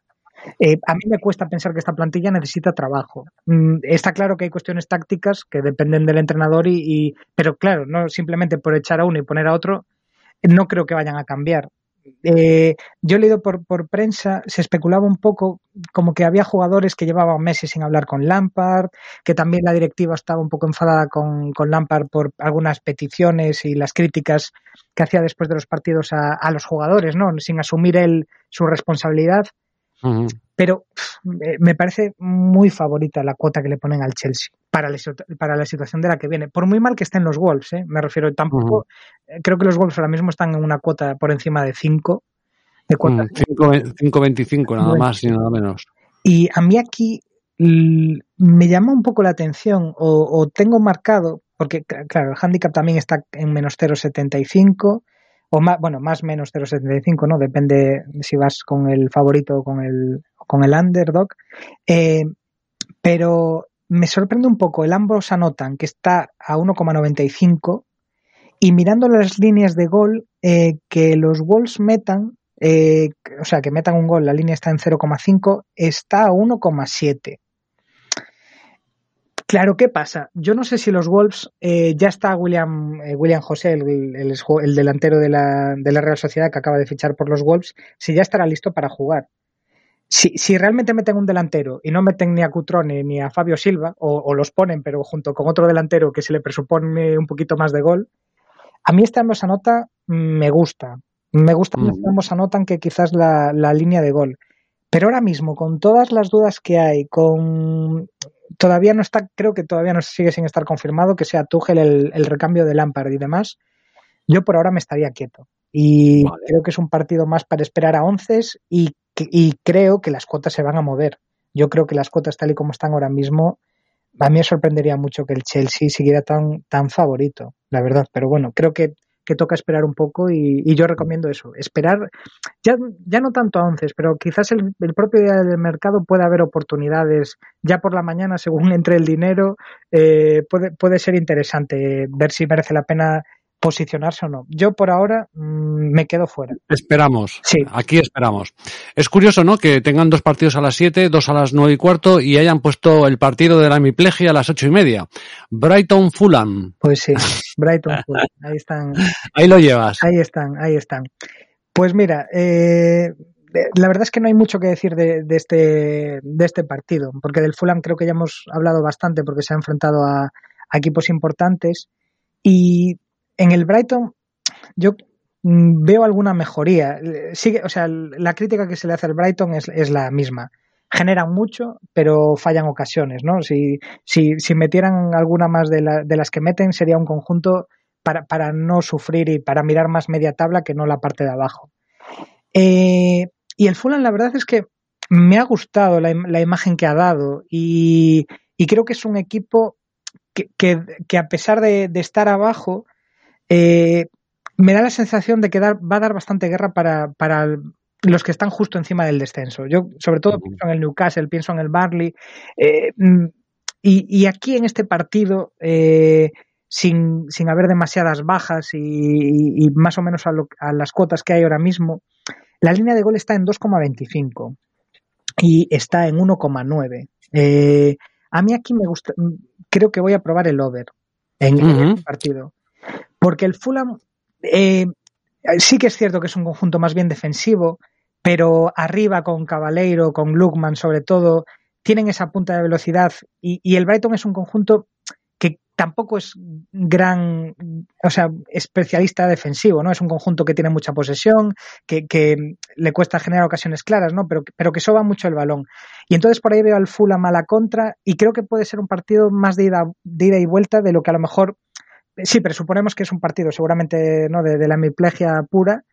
Eh, a mí me cuesta pensar que esta plantilla necesita trabajo. Mm, está claro que hay cuestiones tácticas que dependen del entrenador y, y, pero claro, no simplemente por echar a uno y poner a otro, no creo que vayan a cambiar. Eh, yo he leído por, por, prensa, se especulaba un poco como que había jugadores que llevaban meses sin hablar con Lampard, que también la directiva estaba un poco enfadada con, con Lampard por algunas peticiones y las críticas que hacía después de los partidos a, a los jugadores, ¿no? Sin asumir él su responsabilidad. Pero me parece muy favorita la cuota que le ponen al Chelsea para la, para la situación de la que viene. Por muy mal que estén los Wolves, ¿eh? me refiero, tampoco. Eh, creo que los Wolves ahora mismo están en una cuota por encima de 5. De 5.25 nada más y nada menos. Y a mí aquí me llama un poco la atención o, o tengo marcado, porque claro, el handicap también está en menos 0.75 o más, bueno, más menos 0,75, ¿no? Depende si vas con el favorito o con el, con el underdog. Eh, pero me sorprende un poco, el ambos anotan que está a 1,95 y mirando las líneas de gol, eh, que los Wolves metan, eh, o sea, que metan un gol, la línea está en 0,5, está a 1,7. Claro, ¿qué pasa? Yo no sé si los Wolves, eh, ya está William, eh, William José, el, el, delantero de la, de la, Real Sociedad que acaba de fichar por los Wolves, si ya estará listo para jugar. Si, si realmente meten un delantero y no meten ni a Cutrone ni a Fabio Silva, o, los ponen, pero junto con otro delantero que se le presupone un poquito más de gol, a mí esta ambos anota me gusta. Me gusta mm. ambos anotan que quizás la, la línea de gol. Pero ahora mismo, con todas las dudas que hay, con todavía no está, creo que todavía no sigue sin estar confirmado que sea Tuchel el, el recambio de Lampard y demás. Yo por ahora me estaría quieto. Y creo que es un partido más para esperar a once y, y creo que las cuotas se van a mover. Yo creo que las cuotas tal y como están ahora mismo, a mí me sorprendería mucho que el Chelsea siguiera tan, tan favorito, la verdad. Pero bueno, creo que que toca esperar un poco y, y yo recomiendo eso, esperar, ya, ya no tanto a once, pero quizás el, el, propio día del mercado puede haber oportunidades ya por la mañana según entre el dinero, eh, puede, puede ser interesante ver si merece la pena posicionarse o no. Yo por ahora mmm, me quedo fuera. Esperamos. Sí. Aquí esperamos. Es curioso, ¿no? Que tengan dos partidos a las 7, dos a las nueve y cuarto y hayan puesto el partido de la hemiplegia a las ocho y media. Brighton Fulham. Pues sí, Brighton Fulham. Ahí están. Ahí lo llevas. Ahí están, ahí están. Pues mira, eh, la verdad es que no hay mucho que decir de, de, este, de este partido, porque del Fulham creo que ya hemos hablado bastante porque se ha enfrentado a, a equipos importantes y en el Brighton, yo mm, veo alguna mejoría. O sea, la crítica que se le hace al Brighton es, la misma. Generan mucho, pero fallan ocasiones, ¿no? Si, si, metieran alguna más de, la, de, las que meten, sería un conjunto para, para, no sufrir y para mirar más media tabla que no la parte de abajo. Eh, y el Fulham, la verdad es que me ha gustado la, imagen que ha dado y, creo que es un equipo que, que, a pesar de estar abajo, eh, me da la sensación de que dar, va a dar bastante guerra para, para, los que están justo encima del descenso. Yo, sobre todo, pienso en el Newcastle, pienso en el Barley. Eh, y, y, aquí en este partido, eh, sin, sin, haber demasiadas bajas y, y, y más o menos a, lo, a, las cuotas que hay ahora mismo, la línea de gol está en 2,25 y está en 1,9. Eh, a mí aquí me gusta, creo que voy a probar el over en, uh -huh. en este partido. Porque el Fulham eh, sí que es cierto que es un conjunto más bien defensivo, pero arriba con Cabaleiro, con Lukman sobre todo, tienen esa punta de velocidad y, el Brighton es un conjunto que tampoco es gran, o sea, especialista defensivo, ¿no? Es un conjunto que tiene mucha posesión, que, que le cuesta generar ocasiones claras, ¿no? Pero, pero que soba mucho el balón. Y entonces por ahí veo al Fulham a la contra y creo que puede ser un partido más de ida, de ida y vuelta de lo que a lo mejor sí, pero suponemos que es un partido seguramente no de, de la hemiplegia pura.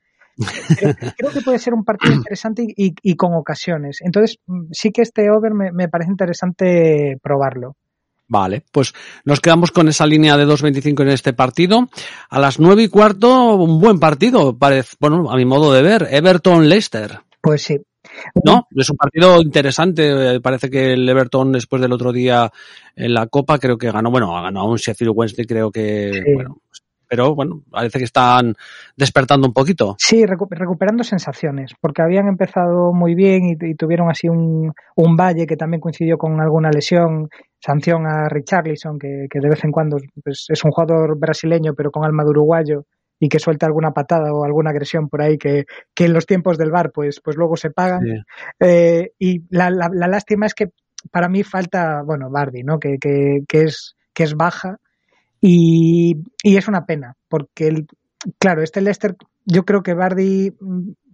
Creo, creo, que puede ser un partido interesante y, y, y, con ocasiones. Entonces, sí que este over me, me, parece interesante probarlo. Vale, pues nos quedamos con esa línea de 2.25 en este partido. A las nueve y cuarto, un buen partido, parece, bueno, a mi modo de ver, Everton-Leicester. Pues sí, no, es un partido interesante. Parece que el Everton después del otro día en la Copa creo que ganó, bueno, ganó a un Sheffield Wednesday, creo que, sí. bueno, pero bueno, parece que están despertando un poquito. Sí, recu recuperando sensaciones, porque habían empezado muy bien y, y tuvieron así un, un, valle que también coincidió con alguna lesión, sanción a Richarlison, que, que de vez en cuando pues, es un jugador brasileño pero con alma de uruguayo y que suelta alguna patada o alguna agresión por ahí que, que en los tiempos del bar pues, pues luego se pagan. Eh, y la, la, la, lástima es que para mí falta, bueno, Bardi, ¿no? Que, que, que, es, que es baja y, y es una pena, porque, el, claro, este Leicester, yo creo que Bardi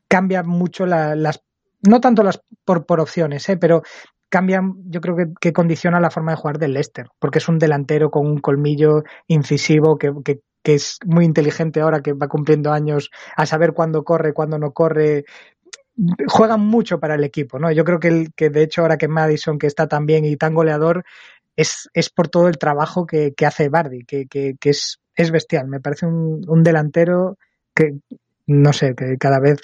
cambia mucho la, las, no tanto las por, por opciones, ¿eh? pero cambia, yo creo que, que, condiciona la forma de jugar del Leicester, porque es un delantero con un colmillo incisivo que, que, que es muy inteligente ahora que va cumpliendo años a saber cuándo corre, cuándo no corre. Juegan mucho para el equipo, ¿no? Yo creo que, el, que de hecho ahora que Madison, que está tan bien y tan goleador, es, es por todo el trabajo que, que hace Bardi, que, que, es, es bestial. Me parece un, un delantero que, no sé, que cada vez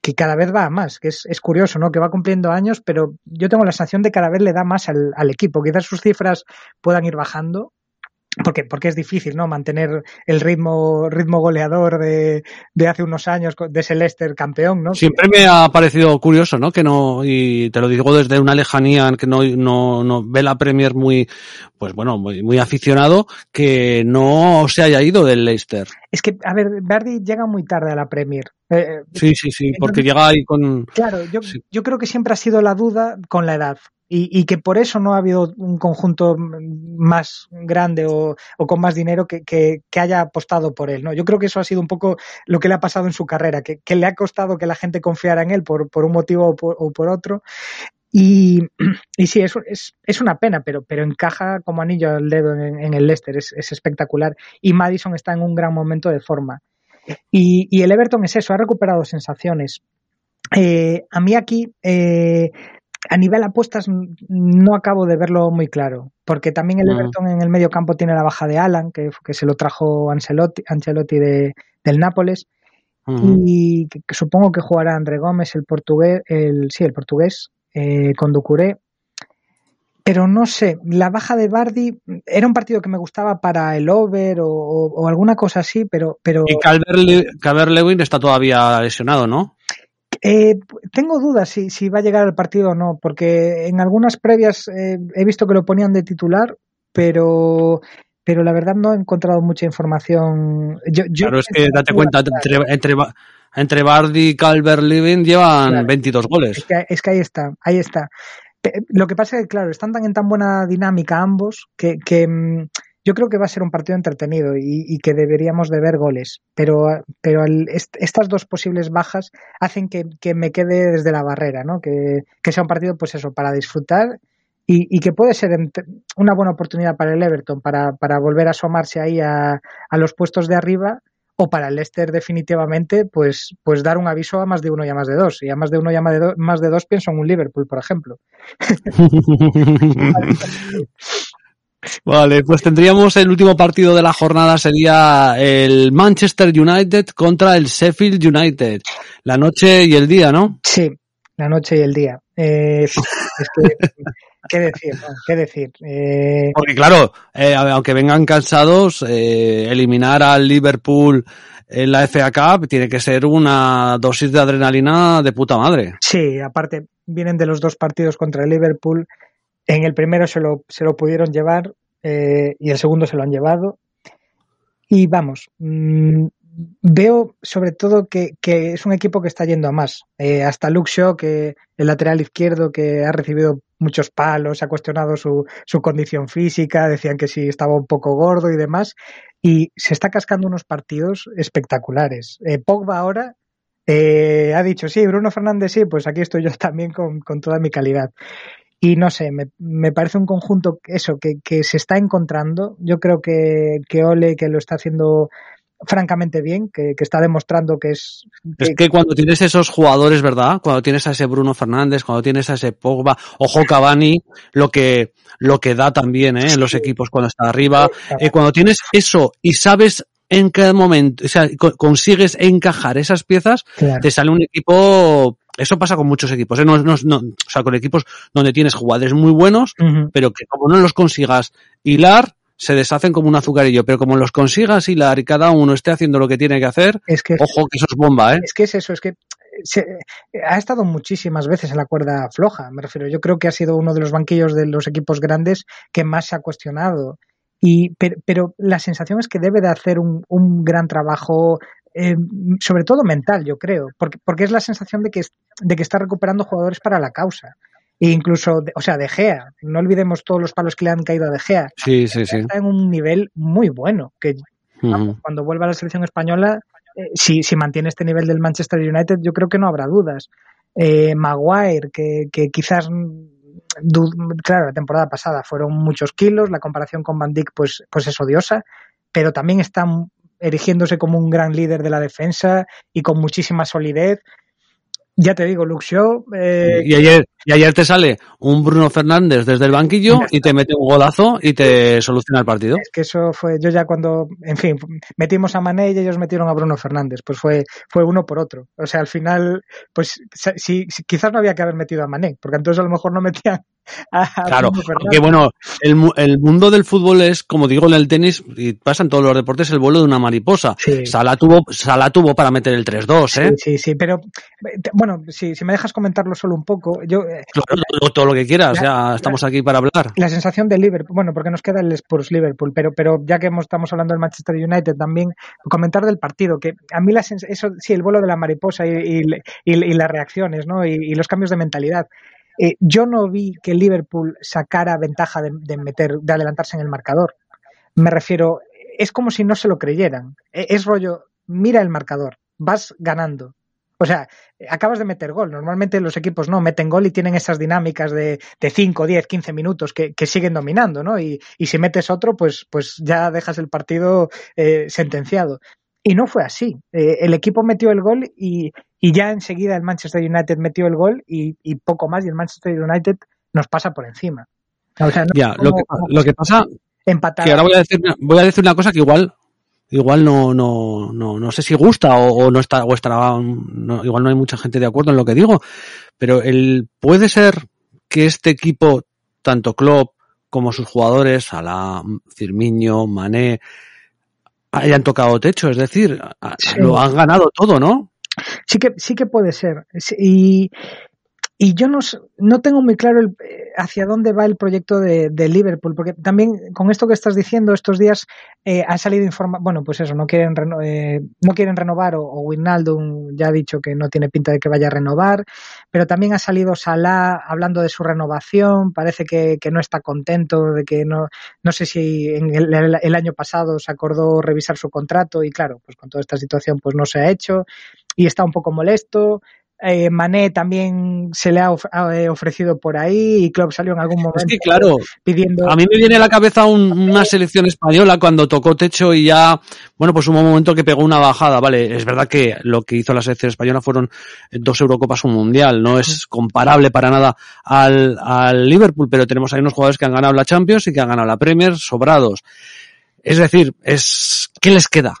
que cada vez va a más, que es, es, curioso, ¿no? Que va cumpliendo años, pero yo tengo la sensación de que cada vez le da más al, al equipo. Quizás sus cifras puedan ir bajando, porque, porque es difícil, ¿no? Mantener el ritmo, ritmo goleador de, de hace unos años de ese Leicester campeón, ¿no? Siempre me ha parecido curioso, ¿no? Que no, y te lo digo desde una lejanía que no, no, no ve la Premier muy, pues bueno, muy, muy aficionado, que no se haya ido del Leicester. Es que, a ver, Verdi llega muy tarde a la Premier. Eh, sí, sí, sí, porque entonces, llega ahí con... Claro, yo, sí. yo creo que siempre ha sido la duda con la edad. Y, que por eso no ha habido un conjunto más grande o, con más dinero que, haya apostado por él. ¿no? Yo creo que eso ha sido un poco lo que le ha pasado en su carrera, que, le ha costado que la gente confiara en él por, un motivo o por, otro. Y, sí, es, es, es, una pena, pero, pero encaja como anillo al dedo en, el Leicester, es, es, espectacular. Y Madison está en un gran momento de forma. Y, y el Everton es eso, ha recuperado sensaciones. Eh, a mí aquí eh, a nivel apuestas no acabo de verlo muy claro, porque también el Everton en el medio campo tiene la baja de Alan, que, que se lo trajo Ancelotti, Ancelotti de, del Nápoles, y que, supongo que jugará André Gómez, el portugués, el, sí, el portugués, eh, con Ducuré. Pero no sé, la baja de Bardi era un partido que me gustaba para el over o, alguna cosa así, pero... pero... Y Calvert Lewin está todavía lesionado, ¿no? Eh, tengo dudas si, si, va a llegar al partido o no, porque en algunas previas eh, he visto que lo ponían de titular, pero pero la verdad no he encontrado mucha información. Yo, claro, es que date cuenta, entre, entre, entre Bardi y Calvert Lewin llevan 22 goles. Es que, es que, ahí está, ahí está. Lo que pasa es que, claro, están tan en tan buena dinámica ambos que, que mm, yo creo que va a ser un partido entretenido y, que deberíamos de ver goles, pero, pero estas dos posibles bajas hacen que, me quede desde la barrera, ¿no? Que, sea un partido, pues eso, para disfrutar y, que puede ser una buena oportunidad para el Everton para, para volver a asomarse ahí a, a, los puestos de arriba o para el Leicester definitivamente pues, pues dar un aviso a más de uno y a más de dos. Y a más de uno y a más de, más de dos pienso en un Liverpool, por ejemplo. Vale, pues tendríamos el último partido de la jornada sería el Manchester United contra el Sheffield United. La noche y el día, ¿no? Sí, la noche y el día. Eh, es que, ¿Qué decir? ¿Qué decir? Eh... Porque claro, eh, aunque vengan cansados, eliminar al Liverpool en la FA Cup tiene que ser una dosis de adrenalina de puta madre. Sí, aparte vienen de los dos partidos contra el Liverpool en el primero se lo, se lo pudieron llevar eh, y el segundo se lo han llevado. Y vamos, mmm, veo sobre todo que, que, es un equipo que está yendo a más. Eh, hasta Shaw, que el lateral izquierdo, que ha recibido muchos palos, ha cuestionado su, su condición física, decían que sí estaba un poco gordo y demás, y se está cascando unos partidos espectaculares. Eh, Pogba ahora eh, ha dicho, sí, Bruno Fernández sí, pues aquí estoy yo también con, con toda mi calidad. Y no sé, me, me parece un conjunto, eso, que, que, se está encontrando. Yo creo que, que Ole, que lo está haciendo francamente bien, que, que está demostrando que es... Que... Es que cuando tienes esos jugadores, ¿verdad? Cuando tienes a ese Bruno Fernández, cuando tienes a ese Pogba, ojo Cavani, lo que, lo que da también, ¿eh? En los equipos cuando está arriba. Eh, cuando tienes eso y sabes en cada momento, o sea, consigues encajar esas piezas, claro. te sale un equipo eso pasa con muchos equipos, ¿eh? no, no, no, o sea, con equipos donde tienes jugadores muy buenos, uh -huh. pero que como no los consigas hilar, se deshacen como un azucarillo, pero como los consigas hilar y cada uno esté haciendo lo que tiene que hacer, es que, ojo que eso es bomba, ¿eh? Es que es eso, es que se, ha estado muchísimas veces en la cuerda floja, me refiero. Yo creo que ha sido uno de los banquillos de los equipos grandes que más se ha cuestionado. Y, pero, pero la sensación es que debe de hacer un, un gran trabajo eh, sobre todo mental, yo creo, porque, porque es la sensación de que, de que está recuperando jugadores para la causa. E incluso, o sea, De Gea, no olvidemos todos los palos que le han caído a De Gea. Sí, sí, sí. Está en un nivel muy bueno, que uh -huh. cuando vuelva a la selección española, eh, si, si mantiene este nivel del Manchester United, yo creo que no habrá dudas. Eh, Maguire, que, que quizás claro, la temporada pasada fueron muchos kilos, la comparación con Van Dijk pues, pues es odiosa, pero también está erigiéndose como un gran líder de la defensa y con muchísima solidez. Ya te digo, Luke Shaw. Eh... y ayer te sale un Bruno Fernández desde el banquillo y te mete un golazo y te soluciona el partido. Es que eso fue, yo ya cuando, en fin, metimos a Mané y ellos metieron a Bruno Fernández, pues fue, fue uno por otro. O sea, al final, pues si, si, quizás no había que haber metido a Mané, porque entonces a lo mejor no metían claro, porque bueno, el, el, mundo del fútbol es, como digo en el tenis, y pasa en todos los deportes, el vuelo de una mariposa. Sí. Sala, tuvo, Sala tuvo para meter el 3-2, ¿eh? Sí, sí, sí, pero bueno, si, si me dejas comentarlo solo un poco, yo... Claro, todo, todo, lo que quieras, la, ya estamos la, aquí para hablar. La sensación del Liverpool, bueno, porque nos queda el Spurs Liverpool, pero, pero ya que estamos hablando del Manchester United también, comentar del partido, que a mí la eso sí, el vuelo de la mariposa y, y, y, y las reacciones, ¿no? y los cambios de mentalidad. Eh, yo no vi que Liverpool sacara ventaja de, de, meter, de adelantarse en el marcador. Me refiero, es como si no se lo creyeran. E, es rollo, mira el marcador, vas ganando. O sea, acabas de meter gol. Normalmente los equipos no meten gol y tienen esas dinámicas de, de 5, 10, 15 minutos que, que siguen dominando, ¿no? Y, y, si metes otro, pues, pues ya dejas el partido eh, sentenciado. Y no fue así. Eh, el equipo metió el gol y, y ya enseguida el Manchester United metió el gol y, poco más y el Manchester United nos pasa por encima. ya, lo, que, lo que pasa empatar. Que ahora voy a decir, voy a decir una cosa que igual igual no, no, no, no sé si gusta o, no está, o estará, igual no hay mucha gente de acuerdo en lo que digo, pero el, puede ser que este equipo, tanto Klopp como sus jugadores, Salah, Firmino, Mané, hayan tocado techo, es decir, lo han ganado todo, ¿no? Sí que, sí que puede ser. Y, y yo no, no tengo muy claro el, eh, hacia dónde va el proyecto de, Liverpool, porque también con esto que estás diciendo estos días eh, ha salido información, bueno, pues eso, no quieren, eh, no quieren renovar o, o ya ha dicho que no tiene pinta de que vaya a renovar, pero también ha salido Salah hablando de su renovación, parece que, no está contento, de que no, no sé si en el, el año pasado se acordó revisar su contrato y claro, pues con toda esta situación pues no se ha hecho y está un poco molesto. Eh, Mané también se le ha eh, ofrecido por ahí y Klopp salió en algún momento es claro, pidiendo... A mí me viene a la cabeza una selección española cuando tocó techo y ya, bueno, pues hubo un momento que pegó una bajada, vale, es verdad que lo que hizo la selección española fueron dos Eurocopas, un Mundial, no es comparable para nada al, al Liverpool, pero tenemos ahí unos jugadores que han ganado la Champions y que han ganado la Premier sobrados. Es decir, es ¿qué les queda?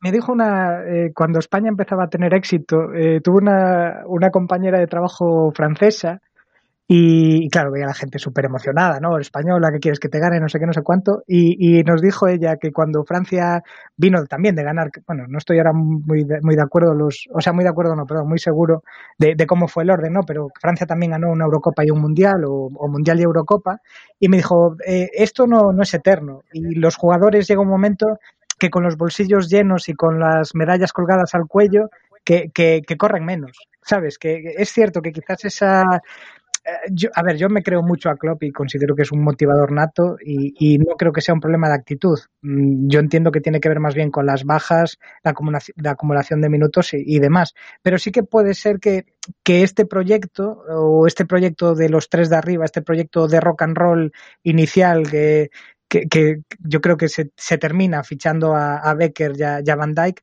me dijo una, eh, cuando España empezaba a tener éxito, eh, tuve una, una compañera de trabajo francesa y, claro, veía a la gente súper emocionada, ¿no? Española, que quieres que te gane? No sé qué, no sé cuánto. Y, y, nos dijo ella que cuando Francia vino también de ganar, bueno, no estoy ahora muy de, muy de acuerdo, los, o sea, muy de acuerdo, no, perdón, muy seguro de, de cómo fue el orden, ¿no? Pero Francia también ganó una Eurocopa y un Mundial, o, o Mundial y Eurocopa. Y me dijo, eh, esto no, no es eterno. Y los jugadores llega un momento que con los bolsillos llenos y con las medallas colgadas al cuello, que, que, que corren menos. ¿Sabes? Que es cierto que quizás esa yo, a ver, yo me creo mucho a Klopp y considero que es un motivador nato y, no creo que sea un problema de actitud. Mm, yo entiendo que tiene que ver más bien con las bajas, la acumulación, de minutos y, demás. Pero sí que puede ser que, que este proyecto o este proyecto de los tres de arriba, este proyecto de rock and roll inicial que, que, yo creo que se, se termina fichando a, a Becker y a, Van Dyke,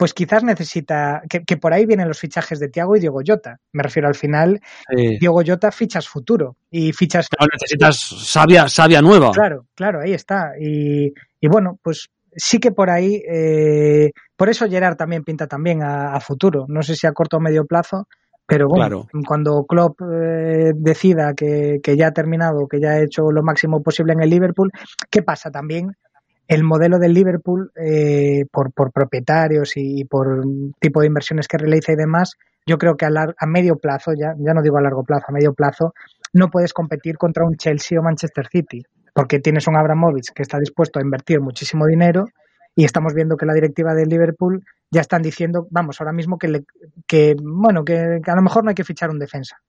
pues quizás necesita, que, por ahí vienen los fichajes de Tiago y Diego Jota. Me refiero al final, Diego Jota fichas futuro y fichas... Claro, necesitas sabia, sabia nueva. Claro, claro, ahí está. Y, bueno, pues sí que por ahí, eh, por eso Gerard también pinta también a, futuro. No sé si a corto o medio plazo, pero bueno, cuando Klopp eh, decida que, que, ya ha terminado, que ya ha hecho lo máximo posible en el Liverpool, ¿qué pasa también? El modelo del Liverpool, eh, por, propietarios y por tipo de inversiones que realiza y demás, yo creo que a, a, medio plazo, ya, ya no digo a largo plazo, a medio plazo, no puedes competir contra un Chelsea o Manchester City, porque tienes un Abramovich que está dispuesto a invertir muchísimo dinero y estamos viendo que la directiva del Liverpool ya están diciendo, vamos, ahora mismo que, que bueno, que a lo mejor no hay que fichar un defensa,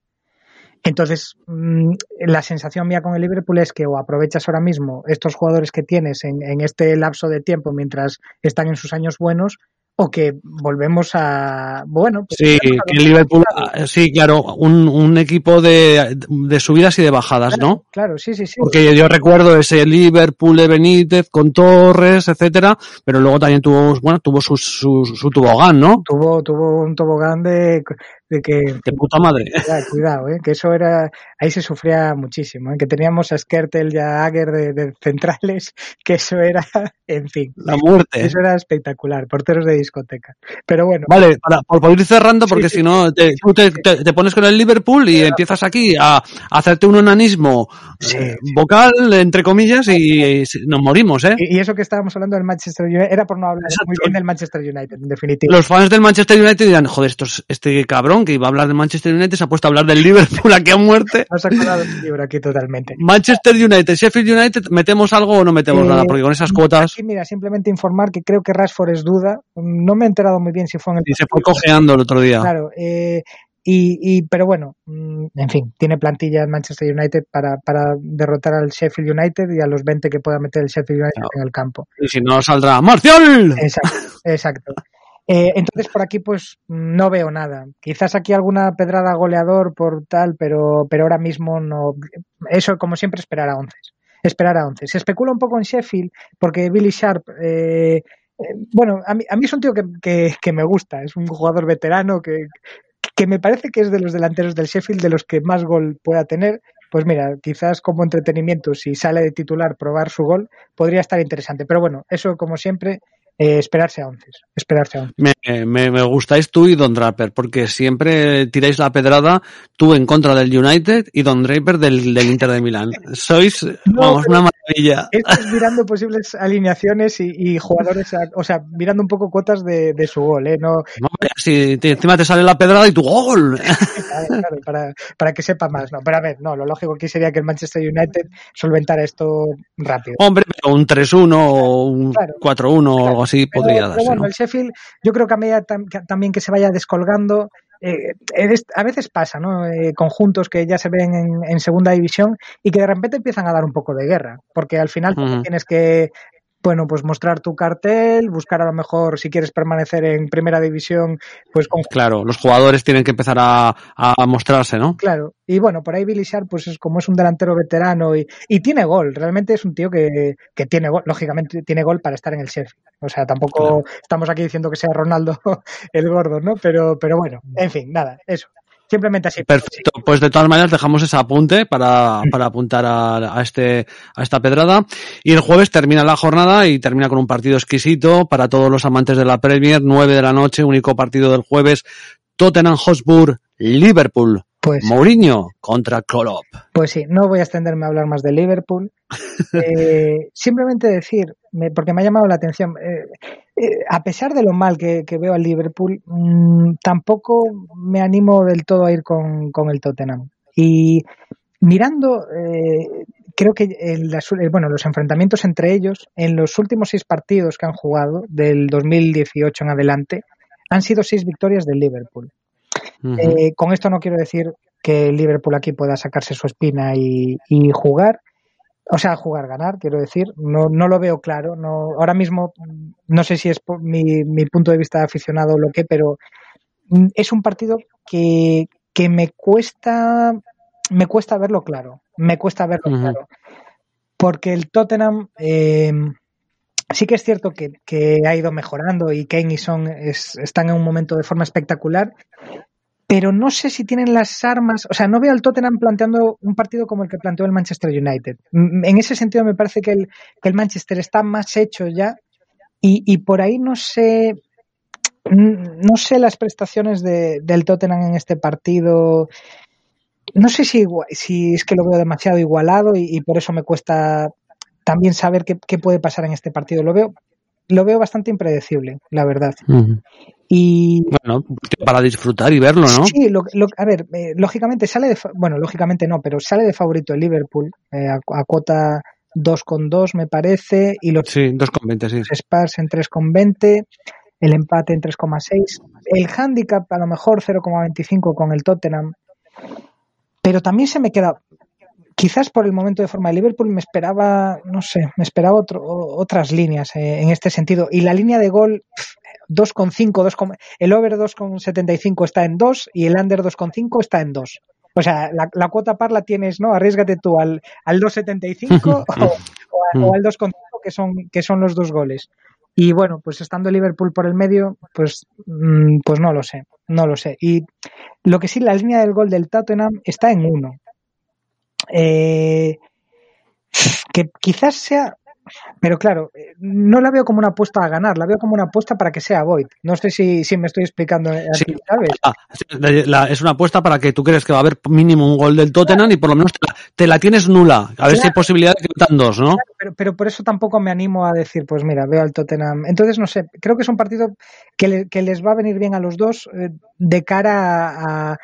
entonces, mm, la sensación mía con el Liverpool es que o aprovechas ahora mismo estos jugadores que tienes en, en este lapso de tiempo mientras están en sus años buenos, o que volvemos a bueno pues sí que Liverpool ah, sí claro un, un equipo de, de, subidas y de bajadas no claro sí sí sí. Porque yo recuerdo ese Liverpool de Benítez con Torres etcétera pero luego también tuvo bueno tuvo su, su, su tobogán no tuvo tuvo un tobogán de de que de puta madre. Cuidado, eh, que eso era ahí se sufría muchísimo ¿eh? que teníamos a Skertel y a Ager de, de, centrales que eso era en fin la muerte. eso era espectacular porteros de discoteca. Pero bueno. Vale para, por, ir cerrando porque si no te, tú te, te, pones con el Liverpool y empiezas aquí a, hacerte un onanismo eh, vocal entre comillas y, nos morimos eh. Y, eso que estábamos hablando del Manchester United era por no hablar muy bien del Manchester United en definitiva. Los fans del Manchester United dirán joder estos, este cabrón que iba a hablar de Manchester United, se ha puesto a hablar del Liverpool aquí a muerte. ha sacado el libro aquí totalmente. Manchester United, Sheffield United, ¿metemos algo o no metemos nada? Porque con esas cuotas... Sí, mira, simplemente informar que creo que Rashford es duda. No me he enterado muy bien si fue en el... Y se fue cojeando el otro día. Claro, eh, y, y, pero bueno, mm, en fin, tiene plantilla el Manchester United para, para derrotar al Sheffield United y a los 20 que pueda meter el Sheffield United en el campo. Y si no, saldrá Marcial. Exacto, exacto. Eh, entonces por aquí pues no veo nada. Quizás aquí alguna pedrada goleador por tal, pero, pero ahora mismo no. Eso como siempre esperar a once. Esperar a once. Se especula un poco en Sheffield porque Billy Sharp eh, bueno, a mí, a mí es un tío que, que, que me gusta, es un jugador veterano que, que me parece que es de los delanteros del Sheffield de los que más gol pueda tener. Pues mira, quizás como entretenimiento, si sale de titular probar su gol, podría estar interesante. Pero bueno, eso como siempre, eh, esperarse a once. Esperarse a once. Me, me, me, gustáis tú y Don Draper, porque siempre tiráis la pedrada tú en contra del United y Don Draper del, del Inter de Milán. Sois, no, vamos, una maravilla. Estás mirando posibles alineaciones y, y jugadores, a, o sea, mirando un poco cuotas de, de su gol, ¿eh? No, si te, encima te sale la pedrada y tu gol. Claro, claro, para, para que sepa más, ¿no? Pero a ver, no, lo lógico aquí sería que el Manchester United solventara esto rápido. Hombre, pero un 3-1 o un claro, 4-1 o algo así podría darse. Pero bueno, ¿no? el Sheffield, yo creo que a medida tam, que, también que se vaya descolgando, eh, a veces pasa, ¿no? Eh, conjuntos que ya se ven en, en, segunda división y que de repente empiezan a dar un poco de guerra, porque al final uh -huh. tienes que bueno, pues mostrar tu cartel, buscar a lo mejor si quieres permanecer en primera división, pues con... Claro, los jugadores tienen que empezar a, a mostrarse, ¿no? Claro, y bueno, por ahí Billy Sharp, pues es como es un delantero veterano y, y tiene gol, realmente es un tío que, que, tiene gol, lógicamente tiene gol para estar en el Sheffield. O sea, tampoco claro. estamos aquí diciendo que sea Ronaldo el gordo, ¿no? Pero, pero bueno, en fin, nada, eso. Simplemente así. Perfecto. Pues de todas maneras dejamos ese apunte para, para apuntar a, a, este, a esta pedrada. Y el jueves termina la jornada y termina con un partido exquisito para todos los amantes de la Premier. 9 de la noche, único partido del jueves. Tottenham Hotspur, Liverpool. Pues, Mourinho contra Klopp. Pues sí, no voy a extenderme a hablar más de Liverpool. Eh, simplemente decir, porque me ha llamado la atención, eh, eh, a pesar de lo mal que, que veo al Liverpool, mmm, tampoco me animo del todo a ir con, con el Tottenham. Y mirando, eh, creo que el, bueno, los enfrentamientos entre ellos, en los últimos seis partidos que han jugado, del 2018 en adelante, han sido seis victorias del Liverpool. Uh -huh. eh, con esto no quiero decir que el Liverpool aquí pueda sacarse su espina y, y, jugar, o sea, jugar, ganar, quiero decir, no, no lo veo claro. No, ahora mismo, no sé si es por mi, mi punto de vista aficionado o lo que, pero es un partido que, que me cuesta me cuesta verlo claro, me cuesta verlo uh -huh. claro, porque el Tottenham eh, sí que es cierto que, que, ha ido mejorando y Kane y Son es, están en un momento de forma espectacular, pero no sé si tienen las armas, o sea, no veo al Tottenham planteando un partido como el que planteó el Manchester United. En ese sentido me parece que el, Manchester está más hecho ya y, por ahí no sé, no sé las prestaciones de, del Tottenham en este partido. No sé si, es que lo veo demasiado igualado y, y por eso me cuesta también saber qué, qué, puede pasar en este partido. Lo veo, lo veo bastante impredecible, la verdad. Uh -huh. Y bueno, para disfrutar y verlo, ¿no? Sí, lo, lo, a ver, eh, lógicamente sale de, bueno, lógicamente no, pero sale de favorito el Liverpool eh, a, a, cuota 2,2 me parece y los sí, 2,20 sí. Spurs en 3,20, el empate en 3,6, el handicap a lo mejor 0,25 con el Tottenham. Pero también se me queda quizás por el momento de forma de Liverpool me esperaba, no sé, me esperaba otro, otras líneas eh, en este sentido. Y la línea de gol 2,5, el over 2,75 está en 2 y el under 2,5 está en 2. O sea, la, la, cuota par la tienes, ¿no? Arriesgate tú al, al 2,75 o, o, o, al 2,5 que son, que son los dos goles. Y bueno, pues estando Liverpool por el medio, pues, mmm, pues no lo sé, no lo sé. Y lo que sí, la línea del gol del Tottenham está en 1. Eh, que quizás sea pero claro, no la veo como una apuesta a ganar, la veo como una apuesta para que sea Void. No sé si, si me estoy explicando, sí, ¿sabes? La, es una apuesta para que tú crees que va a haber mínimo un gol del Tottenham claro. y por lo menos te la, te la, tienes nula. A ver claro. si hay posibilidad de que metan dos, ¿no? Claro, pero, pero, por eso tampoco me animo a decir, pues mira, veo al Tottenham. Entonces, no sé, creo que es un partido que, le, que les va a venir bien a los dos eh, de cara a,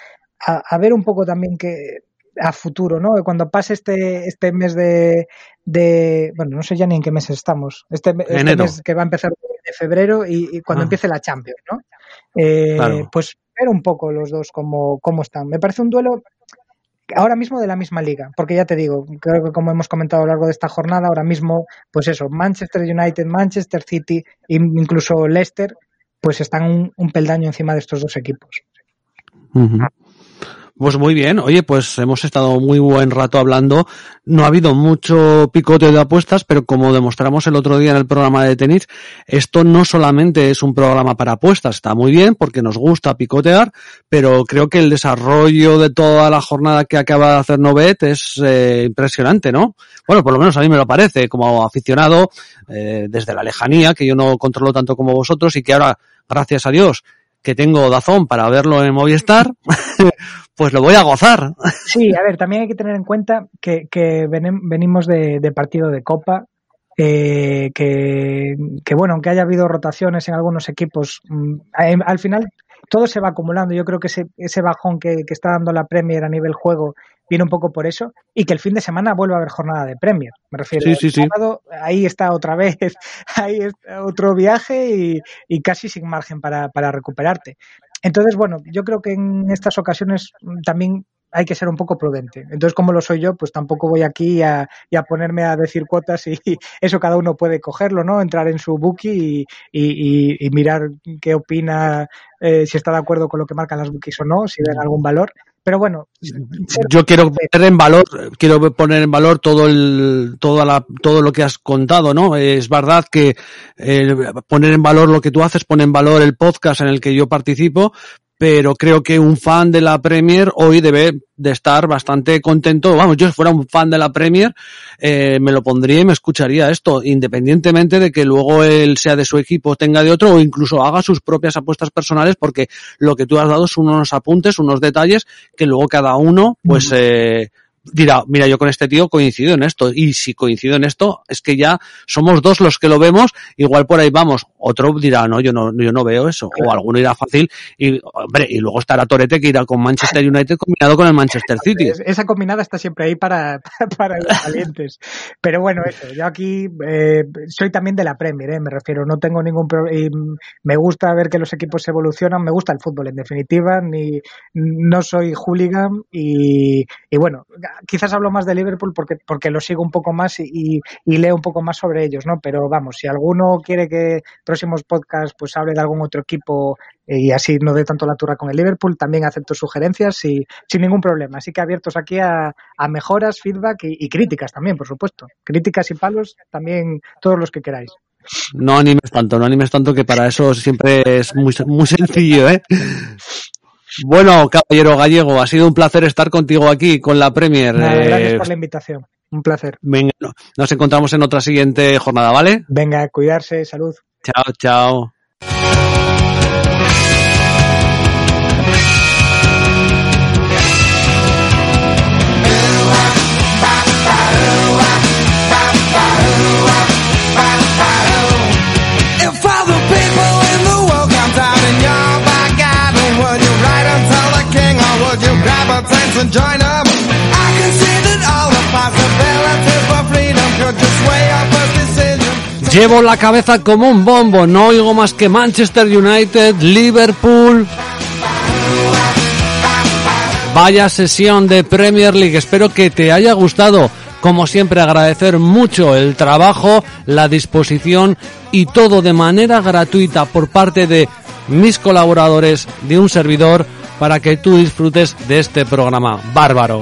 a, a ver un poco también que a futuro, ¿no? Cuando pase este, este mes de, de, bueno, no sé ya ni en qué mes estamos, este, este mes que va a empezar de febrero y, y cuando ah. empiece la Champions, ¿no? Eh, claro. Pues ver un poco los dos cómo, cómo están. Me parece un duelo ahora mismo de la misma liga, porque ya te digo, creo que como hemos comentado a lo largo de esta jornada, ahora mismo, pues eso, Manchester United, Manchester City, incluso Leicester, pues están un, un peldaño encima de estos dos equipos. Uh -huh. Pues muy bien, oye, pues hemos estado muy buen rato hablando. No ha habido mucho picoteo de apuestas, pero como demostramos el otro día en el programa de tenis, esto no solamente es un programa para apuestas, está muy bien porque nos gusta picotear, pero creo que el desarrollo de toda la jornada que acaba de hacer Novet es eh, impresionante, ¿no? Bueno, por lo menos a mí me lo parece, como aficionado, eh, desde la lejanía, que yo no controlo tanto como vosotros y que ahora, gracias a Dios, que tengo Dazón para verlo en Movistar, pues lo voy a gozar. Sí, a ver, también hay que tener en cuenta que, venimos de, partido de Copa, eh, que, bueno, aunque haya habido rotaciones en algunos equipos, mm, al final todo se va acumulando. Yo creo que ese, ese bajón que, que, está dando la Premier a nivel juego viene un poco por eso y que el fin de semana vuelva a haber jornada de Premier. Me refiero. Sí, sí, sí. Sábado, ahí está otra vez, ahí está otro viaje y, y casi sin margen para, para recuperarte. Entonces, bueno, yo creo que en estas ocasiones también hay que ser un poco prudente. Entonces, como lo soy yo, pues tampoco voy aquí a, a ponerme a decir cuotas y, eso cada uno puede cogerlo, ¿no? Entrar en su bookie y, y, y mirar qué opina, eh, si está de acuerdo con lo que marcan las bookies o no, si ven algún valor. Pero bueno, yo quiero poner en valor, quiero poner en valor todo el, toda la, todo lo que has contado, ¿no? Es verdad que eh, poner en valor lo que tú haces, pone en valor el podcast en el que yo participo, pero creo que un fan de la Premier hoy debe de estar bastante contento. Vamos, yo si fuera un fan de la Premier, eh, me lo pondría y me escucharía esto, independientemente de que luego él sea de su equipo, tenga de otro o incluso haga sus propias apuestas personales, porque lo que tú has dado son unos apuntes, unos detalles que luego cada uno, pues, eh, dirá, mira, yo con este tío coincido en esto. Y si coincido en esto, es que ya somos dos los que lo vemos, igual por ahí vamos. Otro dirá, no, yo no, yo no veo eso. O alguno irá fácil. Y, hombre, y luego estará Torete que irá con Manchester United combinado con el Manchester City. Esa combinada está siempre ahí para, para los valientes. Pero bueno, eso, yo aquí eh, soy también de la Premier, eh, me refiero, no tengo ningún problema. Me gusta ver que los equipos evolucionan, me gusta el fútbol en definitiva, ni no soy hooligan y, y bueno, quizás hablo más de Liverpool porque, porque lo sigo un poco más y, y, leo un poco más sobre ellos, ¿no? Pero vamos, si alguno quiere que próximos podcasts pues hable de algún otro equipo y así no dé tanto la turra con el Liverpool, también acepto sugerencias y sin ningún problema. Así que abiertos aquí a, a mejoras, feedback y, y críticas también, por supuesto. Críticas y palos también todos los que queráis. No animes tanto, no animes tanto que para eso siempre es muy, muy sencillo, ¿eh? Bueno, caballero gallego, ha sido un placer estar contigo aquí con la Premier. Nada, gracias por la invitación. Un placer. Venga, nos encontramos en otra siguiente jornada, ¿vale? Venga, cuidarse, salud. Chao, chao. Llevo la cabeza como un bombo, no oigo más que Manchester United, Liverpool. Vaya sesión de Premier League, espero que te haya gustado. Como siempre agradecer mucho el trabajo, la disposición y todo de manera gratuita por parte de mis colaboradores, de un servidor, para que tú disfrutes de este programa bárbaro.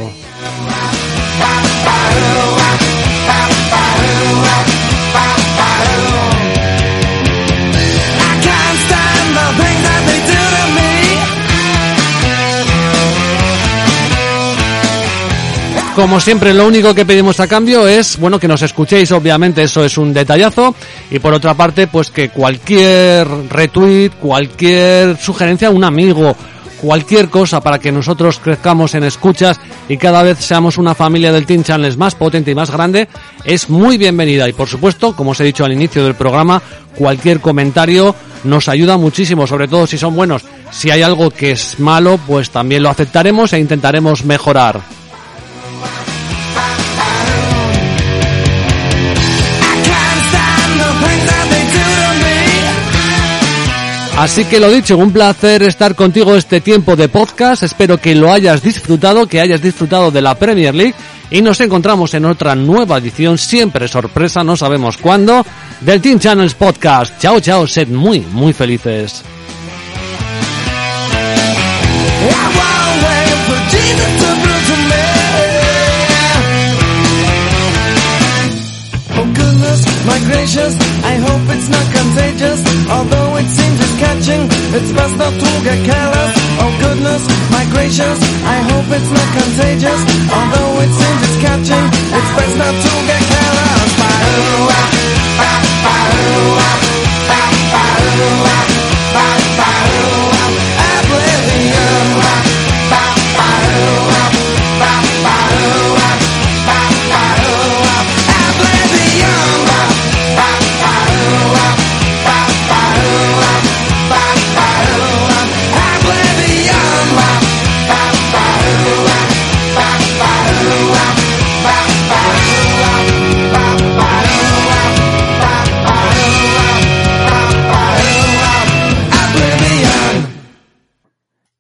Como siempre, lo único que pedimos a cambio es, bueno, que nos escuchéis, obviamente, eso es un detallazo. Y por otra parte, pues que cualquier retweet, cualquier sugerencia, un amigo, cualquier cosa para que nosotros crezcamos en escuchas y cada vez seamos una familia del Team Channels más potente y más grande, es muy bienvenida. Y por supuesto, como os he dicho al inicio del programa, cualquier comentario nos ayuda muchísimo, sobre todo si son buenos. Si hay algo que es malo, pues también lo aceptaremos e intentaremos mejorar. Así que lo dicho, un placer estar contigo este tiempo de podcast. Espero que lo hayas disfrutado, que hayas disfrutado de la Premier League y nos encontramos en otra nueva edición, siempre sorpresa, no sabemos cuándo, del Team Channels Podcast. Chao, chao, sed muy, muy felices. Although preaching, it's best not to get careless. Oh goodness, my gracious, I hope it's not contagious. Although it seems it's catching, it's best not to get careless. Ba-ooh-ah, ba-ba-ooh-ah, ba-ba-ooh-ah, ba-ba-ooh-ah. I believe.